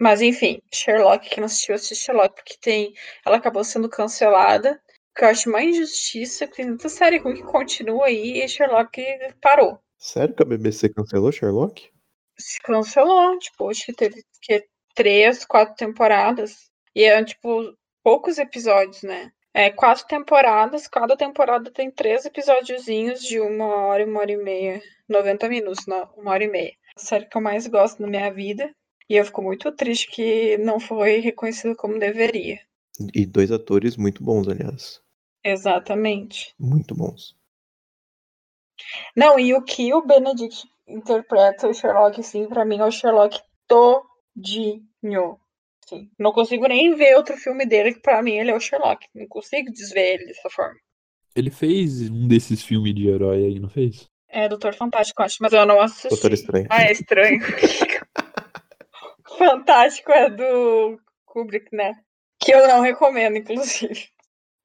Speaker 3: Mas enfim, Sherlock, quem não assistiu, assiste Sherlock, porque tem. Ela acabou sendo cancelada. Que eu acho uma injustiça, porque tem tanta série ruim que continua aí e Sherlock parou.
Speaker 1: Sério que a BBC cancelou Sherlock?
Speaker 3: Se cancelou, tipo, acho que teve que, três, quatro temporadas. E é, tipo, poucos episódios, né? É, quatro temporadas, cada temporada tem três episódiozinhos de uma hora, uma hora e meia. 90 minutos, não, uma hora e meia. Série que eu mais gosto na minha vida. E eu fico muito triste que não foi reconhecido como deveria.
Speaker 1: E dois atores muito bons, aliás.
Speaker 3: Exatamente.
Speaker 1: Muito bons.
Speaker 3: Não, e o que o Benedict interpreta o Sherlock, assim, pra mim é o Sherlock todinho. Assim, não consigo nem ver outro filme dele, que pra mim ele é o Sherlock. Não consigo desver ele dessa forma.
Speaker 2: Ele fez um desses filmes de herói aí, não fez?
Speaker 3: É Doutor Fantástico, acho, mas eu não assisti.
Speaker 1: Doutor Estranho.
Speaker 3: Ah, é estranho. Fantástico é do Kubrick, né? Que eu não recomendo, inclusive.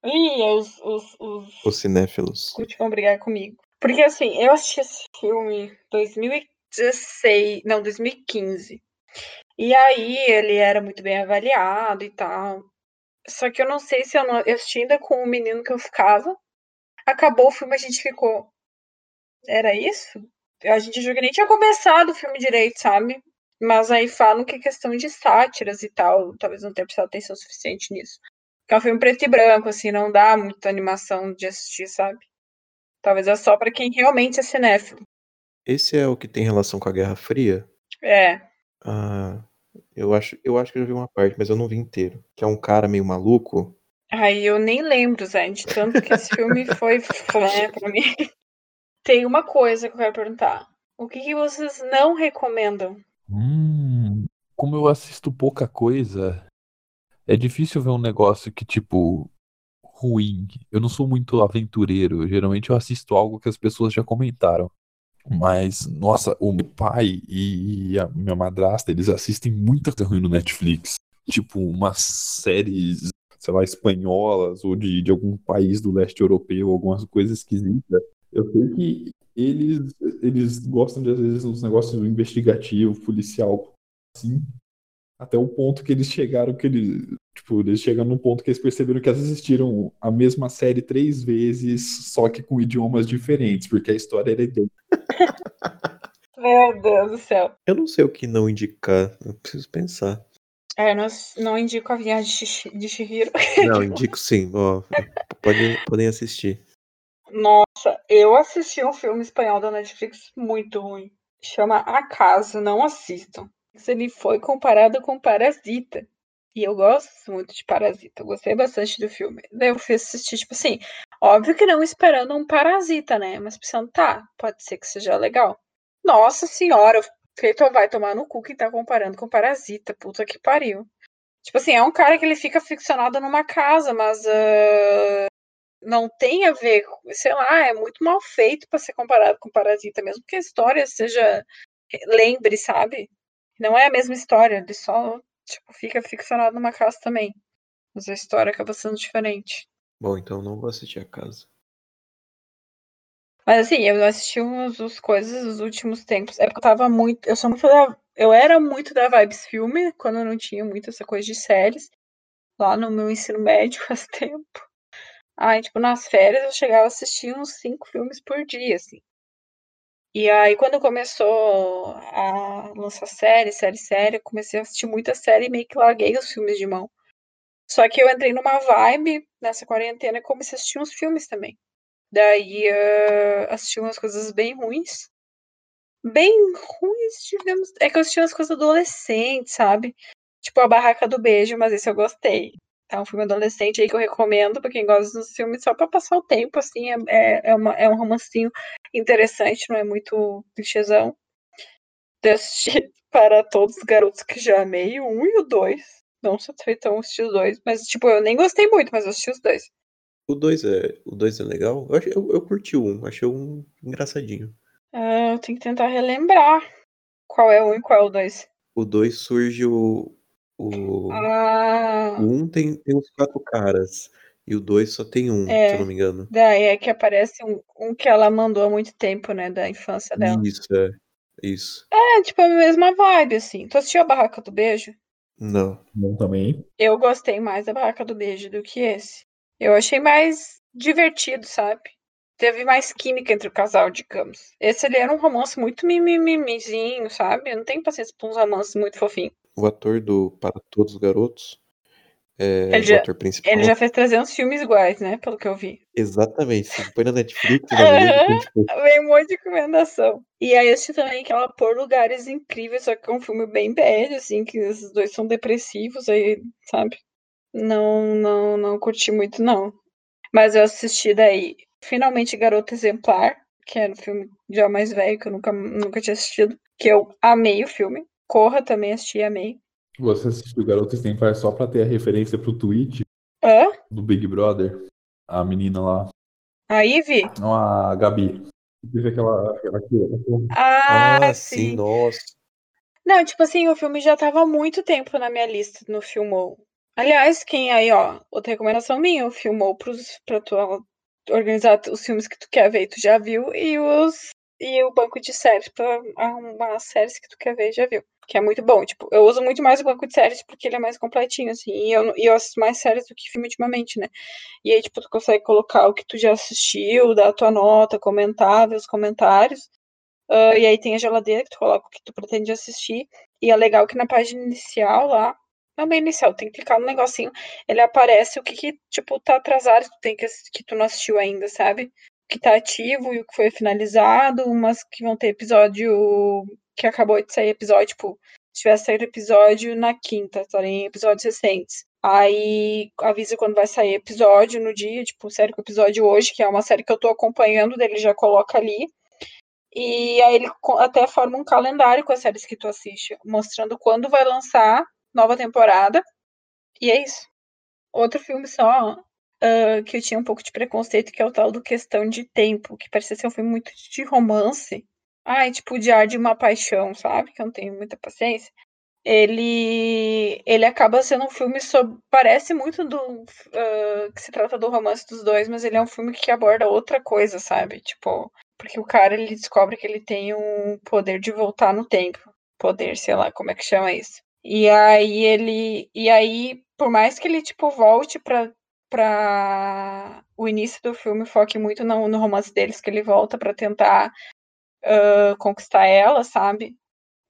Speaker 3: Ih, os, os, os,
Speaker 1: Os cinéfilos.
Speaker 3: Vão brigar comigo. Porque assim, eu assisti esse filme 2016, não, 2015. E aí ele era muito bem avaliado e tal. Só que eu não sei se eu não. Eu assisti ainda com o menino que eu ficava. Acabou o filme, a gente ficou. Era isso? A gente que nem tinha começado o filme direito, sabe? Mas aí falam que é questão de sátiras e tal. Talvez não tenha prestado atenção suficiente nisso. Porque é um filme preto e branco, assim, não dá muita animação de assistir, sabe? Talvez é só pra quem realmente é cinéfilo.
Speaker 1: Esse é o que tem relação com a Guerra Fria?
Speaker 3: É.
Speaker 1: Ah, eu acho, eu acho que eu já vi uma parte, mas eu não vi inteiro. Que é um cara meio maluco.
Speaker 3: Aí eu nem lembro, Zé, de tanto que esse filme foi flé pra mim. Tem uma coisa que eu quero perguntar. O que, que vocês não recomendam?
Speaker 2: Hum, como eu assisto pouca coisa, é difícil ver um negócio que, tipo, ruim. Eu não sou muito aventureiro. Geralmente eu assisto algo que as pessoas já comentaram. Mas, nossa, o meu pai e a minha madrasta, eles assistem muita coisa ruim no Netflix. Tipo, umas séries, sei lá, espanholas ou de, de algum país do leste europeu, algumas coisas esquisitas. Eu sei que eles, eles gostam de, às vezes, uns negócios investigativos, policial, assim. Até o ponto que eles chegaram, que eles, tipo, eles chegam num ponto que eles perceberam que eles assistiram a mesma série três vezes, só que com idiomas diferentes, porque a história era idêntica.
Speaker 3: Meu Deus do céu.
Speaker 1: Eu não sei o que não indicar. Eu preciso pensar.
Speaker 3: É, não, não indico a viagem de Shihiro.
Speaker 1: Não, indico sim. Ó, podem, podem assistir.
Speaker 3: Nossa, eu assisti um filme espanhol da Netflix muito ruim. Chama A Casa, não assistam. Ele foi comparado com Parasita. E eu gosto muito de Parasita. Eu gostei bastante do filme. Daí eu fui assistir, tipo assim, óbvio que não esperando um Parasita, né? Mas pensando, tá, pode ser que seja legal. Nossa senhora, Cleiton vai tomar no cu que tá comparando com Parasita. Puta que pariu. Tipo assim, é um cara que ele fica ficcionado numa casa, mas ah, não tem a ver, sei lá, é muito mal feito pra ser comparado com Parasita, mesmo que a história seja lembre, sabe? Não é a mesma história, ele só tipo fica ficcionado numa casa também. Mas a história acaba sendo diferente.
Speaker 1: Bom, então eu não vou assistir a casa.
Speaker 3: Mas assim, eu assisti umas as coisas nos últimos tempos. É porque eu tava muito. Eu sou muito da. Eu era muito da Vibes Filme, quando eu não tinha muito essa coisa de séries. Lá no meu ensino médio faz tempo. Aí, tipo, nas férias eu chegava a assistir uns cinco filmes por dia, assim. E aí, quando começou a lançar série, série, série, eu comecei a assistir muita série e meio que larguei os filmes de mão. Só que eu entrei numa vibe nessa quarentena e comecei a assistir uns filmes também. Daí uh, assisti umas coisas bem ruins. Bem ruins, digamos. É que eu assisti umas coisas adolescentes, sabe? Tipo a Barraca do Beijo, mas esse eu gostei. É um filme adolescente aí que eu recomendo pra quem gosta dos filmes só pra passar o tempo, assim. É, é, é, uma, é um romancinho interessante, não é muito clichêzão. Assisti para todos os garotos que já amei, o um e o dois. Não satisfeitão assisti os dois, mas tipo, eu nem gostei muito, mas eu assisti os dois.
Speaker 1: O 2 é, o dois é legal? Eu, eu, eu curti o um, achei um engraçadinho.
Speaker 3: Uh, eu tenho que tentar relembrar qual é o um e qual é o dois.
Speaker 1: O 2 surge o. O,
Speaker 3: ah.
Speaker 1: o um tem, tem uns quatro caras. E o 2 só tem um, é, se eu não me engano.
Speaker 3: Daí é que aparece um, um que ela mandou há muito tempo, né? Da infância dela.
Speaker 1: Isso, é. Isso.
Speaker 3: É, tipo, a mesma vibe, assim. Tu assistiu a Barraca do Beijo?
Speaker 1: Não.
Speaker 2: Não também.
Speaker 3: Eu gostei mais da Barraca do Beijo do que esse. Eu achei mais divertido, sabe? Teve mais química entre o casal, digamos. Esse ele era um romance muito mimimizinho, sabe? Eu não tenho paciência pra uns romances muito fofinhos.
Speaker 1: O ator do Para Todos os Garotos é
Speaker 3: ele já,
Speaker 1: o ator principal.
Speaker 3: Ele já fez 300 filmes iguais, né? Pelo que eu vi.
Speaker 1: Exatamente. Se põe na Netflix, na
Speaker 3: tipo... vem um monte de recomendação. E aí eu assisti também aquela Por Lugares Incríveis, só que é um filme bem bad, assim, que esses dois são depressivos, aí, sabe? Não, não, não curti muito, não. Mas eu assisti daí, finalmente, Garota Exemplar, que era um filme já mais velho, que eu nunca, nunca tinha assistido, que eu amei o filme. Corra também assisti e amei.
Speaker 2: Você assistiu Garota Exemplar só pra ter a referência pro tweet
Speaker 3: Hã?
Speaker 2: do Big Brother? A menina lá.
Speaker 3: A Ivy?
Speaker 2: Não, a Gabi. Teve aquela. aquela,
Speaker 3: Ah,
Speaker 1: ah sim. sim, nossa.
Speaker 3: Não, tipo assim, o filme já tava há muito tempo na minha lista no Filmou. Aliás, quem aí, ó, outra recomendação minha, o Filmou pros, pra tu organizar os filmes que tu quer ver, tu já viu, e os e o banco de séries pra arrumar as séries que tu quer ver, já viu. Que é muito bom. Tipo, eu uso muito mais o banco de séries porque ele é mais completinho, assim. E eu, e eu assisto mais séries do que filme ultimamente, né? E aí, tipo, tu consegue colocar o que tu já assistiu, dar a tua nota, comentar, ver os comentários. Uh, e aí tem a geladeira que tu coloca o que tu pretende assistir. E é legal que na página inicial lá, não bem inicial, tem que clicar no negocinho, ele aparece o que, que tipo, tá atrasado, que, tem que, que tu não assistiu ainda, sabe? Que tá ativo e o que foi finalizado, umas que vão ter episódio que acabou de sair episódio, tipo, se tivesse saído episódio na quinta, estarem episódios recentes. Aí avisa quando vai sair episódio no dia, tipo, série com episódio hoje, que é uma série que eu tô acompanhando, dele já coloca ali. E aí ele até forma um calendário com as séries que tu assiste, mostrando quando vai lançar nova temporada. E é isso. Outro filme só uh, que eu tinha um pouco de preconceito, que é o tal do Questão de Tempo, que parecia ser um filme muito de romance. Ai, tipo, de ar de uma paixão, sabe? Que eu não tenho muita paciência. Ele, ele acaba sendo um filme sobre. Parece muito do. Uh, que se trata do romance dos dois, mas ele é um filme que aborda outra coisa, sabe? Tipo, porque o cara ele descobre que ele tem um poder de voltar no tempo. Poder, sei lá, como é que chama isso. E aí ele. E aí, por mais que ele, tipo, volte pra para o início do filme foque muito no, no romance deles, que ele volta para tentar uh, conquistar ela, sabe?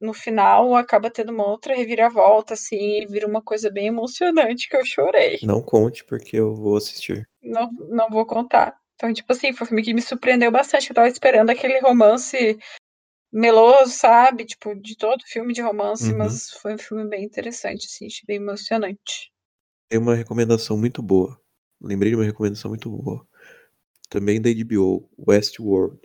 Speaker 3: No final acaba tendo uma outra reviravolta, assim, e vira uma coisa bem emocionante que eu chorei.
Speaker 1: Não conte, porque eu vou assistir.
Speaker 3: Não, não vou contar. Então, tipo assim, foi um filme que me surpreendeu bastante. Eu tava esperando aquele romance meloso, sabe? Tipo, de todo filme de romance, uhum. mas foi um filme bem interessante, assim, achei bem emocionante.
Speaker 1: Tem uma recomendação muito boa. Lembrei de uma recomendação muito boa. Também da HBO, Westworld.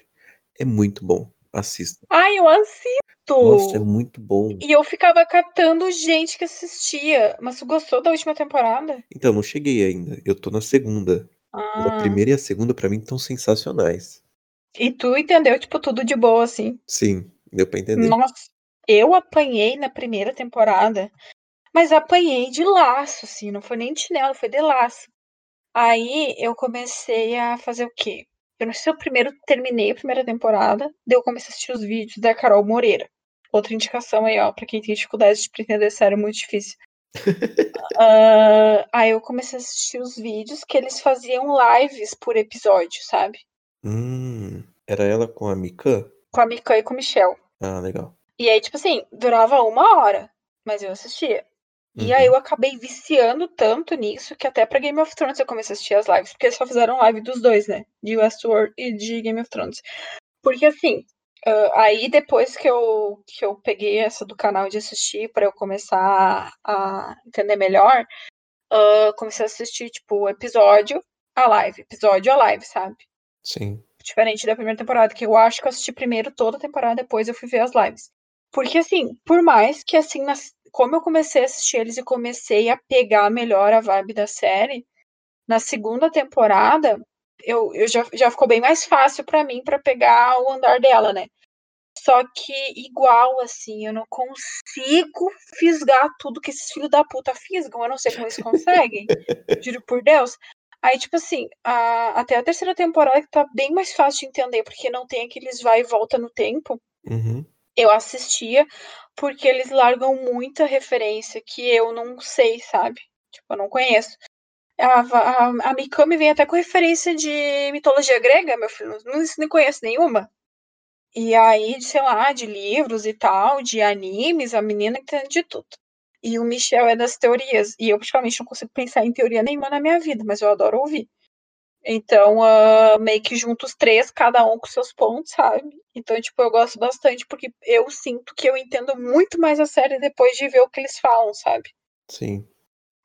Speaker 1: É muito bom. Assista.
Speaker 3: Ai, eu assisto!
Speaker 1: Nossa, é muito bom.
Speaker 3: E eu ficava catando gente que assistia. Mas tu gostou da última temporada?
Speaker 1: Então, não cheguei ainda. Eu tô na segunda.
Speaker 3: Ah.
Speaker 1: A primeira e a segunda, para mim, estão sensacionais.
Speaker 3: E tu entendeu, tipo, tudo de boa, assim?
Speaker 1: Sim, deu pra entender.
Speaker 3: Nossa, eu apanhei na primeira temporada. Mas apanhei de laço, assim. Não foi nem de chinelo, foi de laço. Aí eu comecei a fazer o quê? Eu não sei se eu primeiro terminei a primeira temporada, daí eu comecei a assistir os vídeos da Carol Moreira. Outra indicação aí, ó, pra quem tem dificuldade de entender sério, é muito difícil. uh, aí eu comecei a assistir os vídeos que eles faziam lives por episódio, sabe?
Speaker 1: Hum, era ela com a Mika?
Speaker 3: Com a Mika e com o Michel.
Speaker 1: Ah, legal.
Speaker 3: E aí, tipo assim, durava uma hora, mas eu assistia. E aí eu acabei viciando tanto nisso que até pra Game of Thrones eu comecei a assistir as lives, porque só fizeram live dos dois, né? De Westworld e de Game of Thrones. Porque assim, uh, aí depois que eu, que eu peguei essa do canal de assistir para eu começar a entender melhor, uh, comecei a assistir, tipo, episódio a live, episódio a live, sabe?
Speaker 1: Sim.
Speaker 3: Diferente da primeira temporada, que eu acho que eu assisti primeiro toda a temporada, depois eu fui ver as lives. Porque, assim, por mais que, assim, nas, como eu comecei a assistir eles e comecei a pegar melhor a vibe da série, na segunda temporada, eu, eu já, já ficou bem mais fácil para mim para pegar o andar dela, né? Só que igual, assim, eu não consigo fisgar tudo que esses filhos da puta fisgam. Eu não sei como eles conseguem. juro por Deus. Aí, tipo assim, a, até a terceira temporada que tá bem mais fácil de entender, porque não tem aqueles vai e volta no tempo.
Speaker 1: Uhum.
Speaker 3: Eu assistia porque eles largam muita referência que eu não sei, sabe? Tipo, eu não conheço. A, a, a Mikami vem até com referência de mitologia grega, meu filho. Não, não conheço nenhuma. E aí, sei lá, de livros e tal, de animes, a menina entende de tudo. E o Michel é das teorias. E eu praticamente não consigo pensar em teoria nenhuma na minha vida, mas eu adoro ouvir. Então, uh, meio que junto os três, cada um com seus pontos, sabe? Então, tipo, eu gosto bastante porque eu sinto que eu entendo muito mais a série depois de ver o que eles falam, sabe?
Speaker 1: Sim.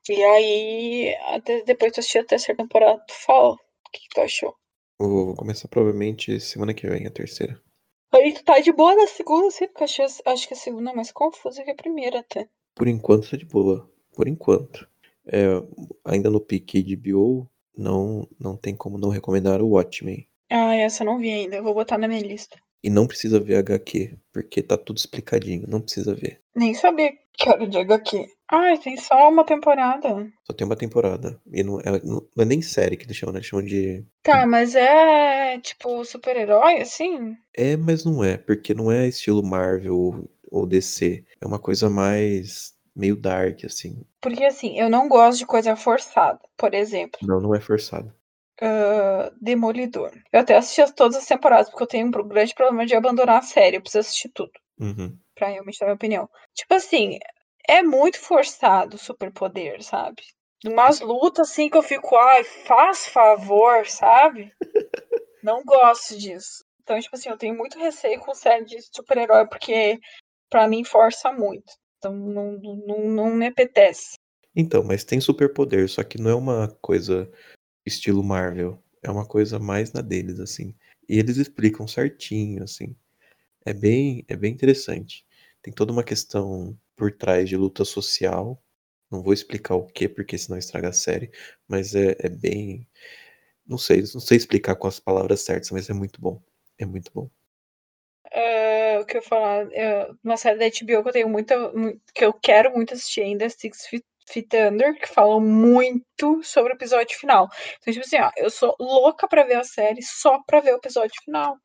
Speaker 3: E aí, até depois de assistir a terceira temporada, tu fala o que, que tu achou.
Speaker 1: Vou, vou começar provavelmente semana que vem, a terceira.
Speaker 3: Aí tu tá de boa na segunda, sim, porque achei, acho que a segunda é mais confusa que a primeira até.
Speaker 1: Por enquanto tá de boa. Por enquanto. É, ainda no pique de BO, não, não tem como não recomendar o Watchmen.
Speaker 3: Ah, essa eu não vi ainda, eu vou botar na minha lista.
Speaker 1: E não precisa ver HQ, porque tá tudo explicadinho, não precisa ver.
Speaker 3: Nem sabia que era de HQ. Ah, tem só uma temporada.
Speaker 1: Só tem uma temporada. E não é, não é nem série que eles chamam, né? Eles chamam de.
Speaker 3: Tá, mas é tipo super-herói, assim?
Speaker 1: É, mas não é, porque não é estilo Marvel ou DC. É uma coisa mais meio dark, assim.
Speaker 3: Porque assim, eu não gosto de coisa forçada, por exemplo.
Speaker 1: Não, não é forçado.
Speaker 3: Uh, Demolidor. Eu até assisti todas as temporadas, porque eu tenho um grande problema de abandonar a série. Eu preciso assistir tudo.
Speaker 1: Uhum.
Speaker 3: Pra realmente dar minha opinião. Tipo assim, é muito forçado o superpoder, sabe? Umas lutas assim que eu fico, ai, faz favor, sabe? Não gosto disso. Então, tipo assim, eu tenho muito receio com série de super-herói, porque pra mim força muito. Então não, não, não me apetece.
Speaker 1: Então, mas tem superpoder, só que não é uma coisa estilo Marvel. É uma coisa mais na deles, assim. E eles explicam certinho, assim. É bem, é bem interessante. Tem toda uma questão por trás de luta social. Não vou explicar o que, porque senão estraga a série. Mas é, é bem. Não sei, não sei explicar com as palavras certas, mas é muito bom. É muito bom.
Speaker 3: Que eu falar, é, uma série da HBO que eu tenho muita, que eu quero muito assistir ainda, é Six Feet Fit Under, que falam muito sobre o episódio final. Então, tipo assim, ó, eu sou louca pra ver a série só pra ver o episódio final.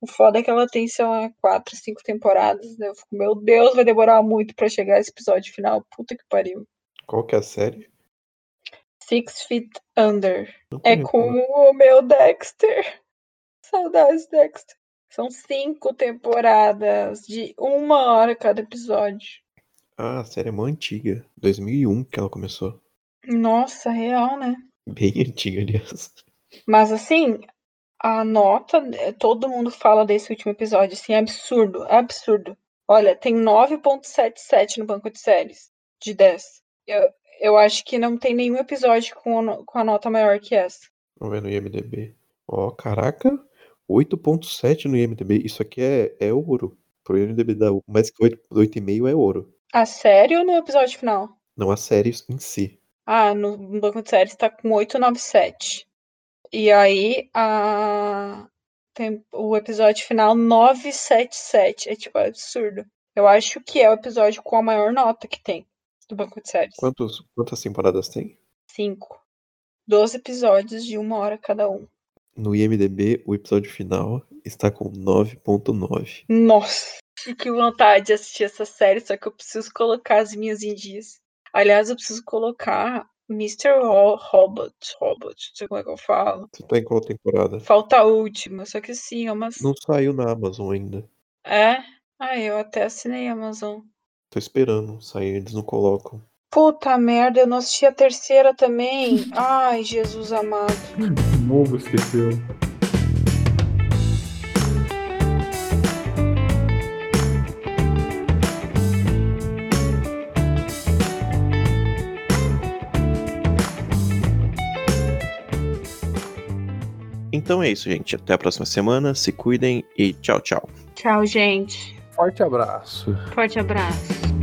Speaker 3: O foda é que ela tem, sei lá, quatro, cinco temporadas. Né? Eu fico, meu Deus, vai demorar muito pra chegar esse episódio final. Puta que pariu.
Speaker 1: Qual que é a série?
Speaker 3: Six Feet Under. É com o meu Dexter. Saudades, Dexter. São cinco temporadas de uma hora cada episódio.
Speaker 1: Ah, a série é mó antiga. 2001 que ela começou.
Speaker 3: Nossa, real, né?
Speaker 1: Bem antiga, aliás.
Speaker 3: Mas assim, a nota, todo mundo fala desse último episódio, assim, é absurdo, é absurdo. Olha, tem 9.77 no banco de séries, de 10. Eu, eu acho que não tem nenhum episódio com, com a nota maior que essa.
Speaker 1: Vamos ver no IMDB. Ó, oh, caraca, 8.7 no IMDB. Isso aqui é, é ouro. Pro IMDB dar mais que 8,5 é ouro.
Speaker 3: A série ou no episódio final?
Speaker 1: Não, a série em si.
Speaker 3: Ah, no, no banco de séries tá com 897. E aí a tem o episódio final 977. É tipo é absurdo. Eu acho que é o episódio com a maior nota que tem do banco de séries.
Speaker 1: Quantos, quantas temporadas tem?
Speaker 3: Cinco. Doze episódios de uma hora cada um.
Speaker 1: No IMDB, o episódio final está com 9.9.
Speaker 3: Nossa, que vontade de assistir essa série, só que eu preciso colocar as minhas indias. Aliás, eu preciso colocar Mr. Robot, Robot, não sei como é que eu falo.
Speaker 1: Você tá em qual temporada?
Speaker 3: Falta a última, só que sim, é uma...
Speaker 1: Não saiu na Amazon ainda.
Speaker 3: É? Ah, eu até assinei a Amazon.
Speaker 1: Tô esperando sair, eles não colocam.
Speaker 3: Puta merda, eu não assisti a terceira também. Ai, Jesus amado.
Speaker 2: De novo esqueceu.
Speaker 1: Então é isso, gente. Até a próxima semana. Se cuidem e tchau, tchau.
Speaker 3: Tchau, gente.
Speaker 2: Forte abraço.
Speaker 3: Forte abraço.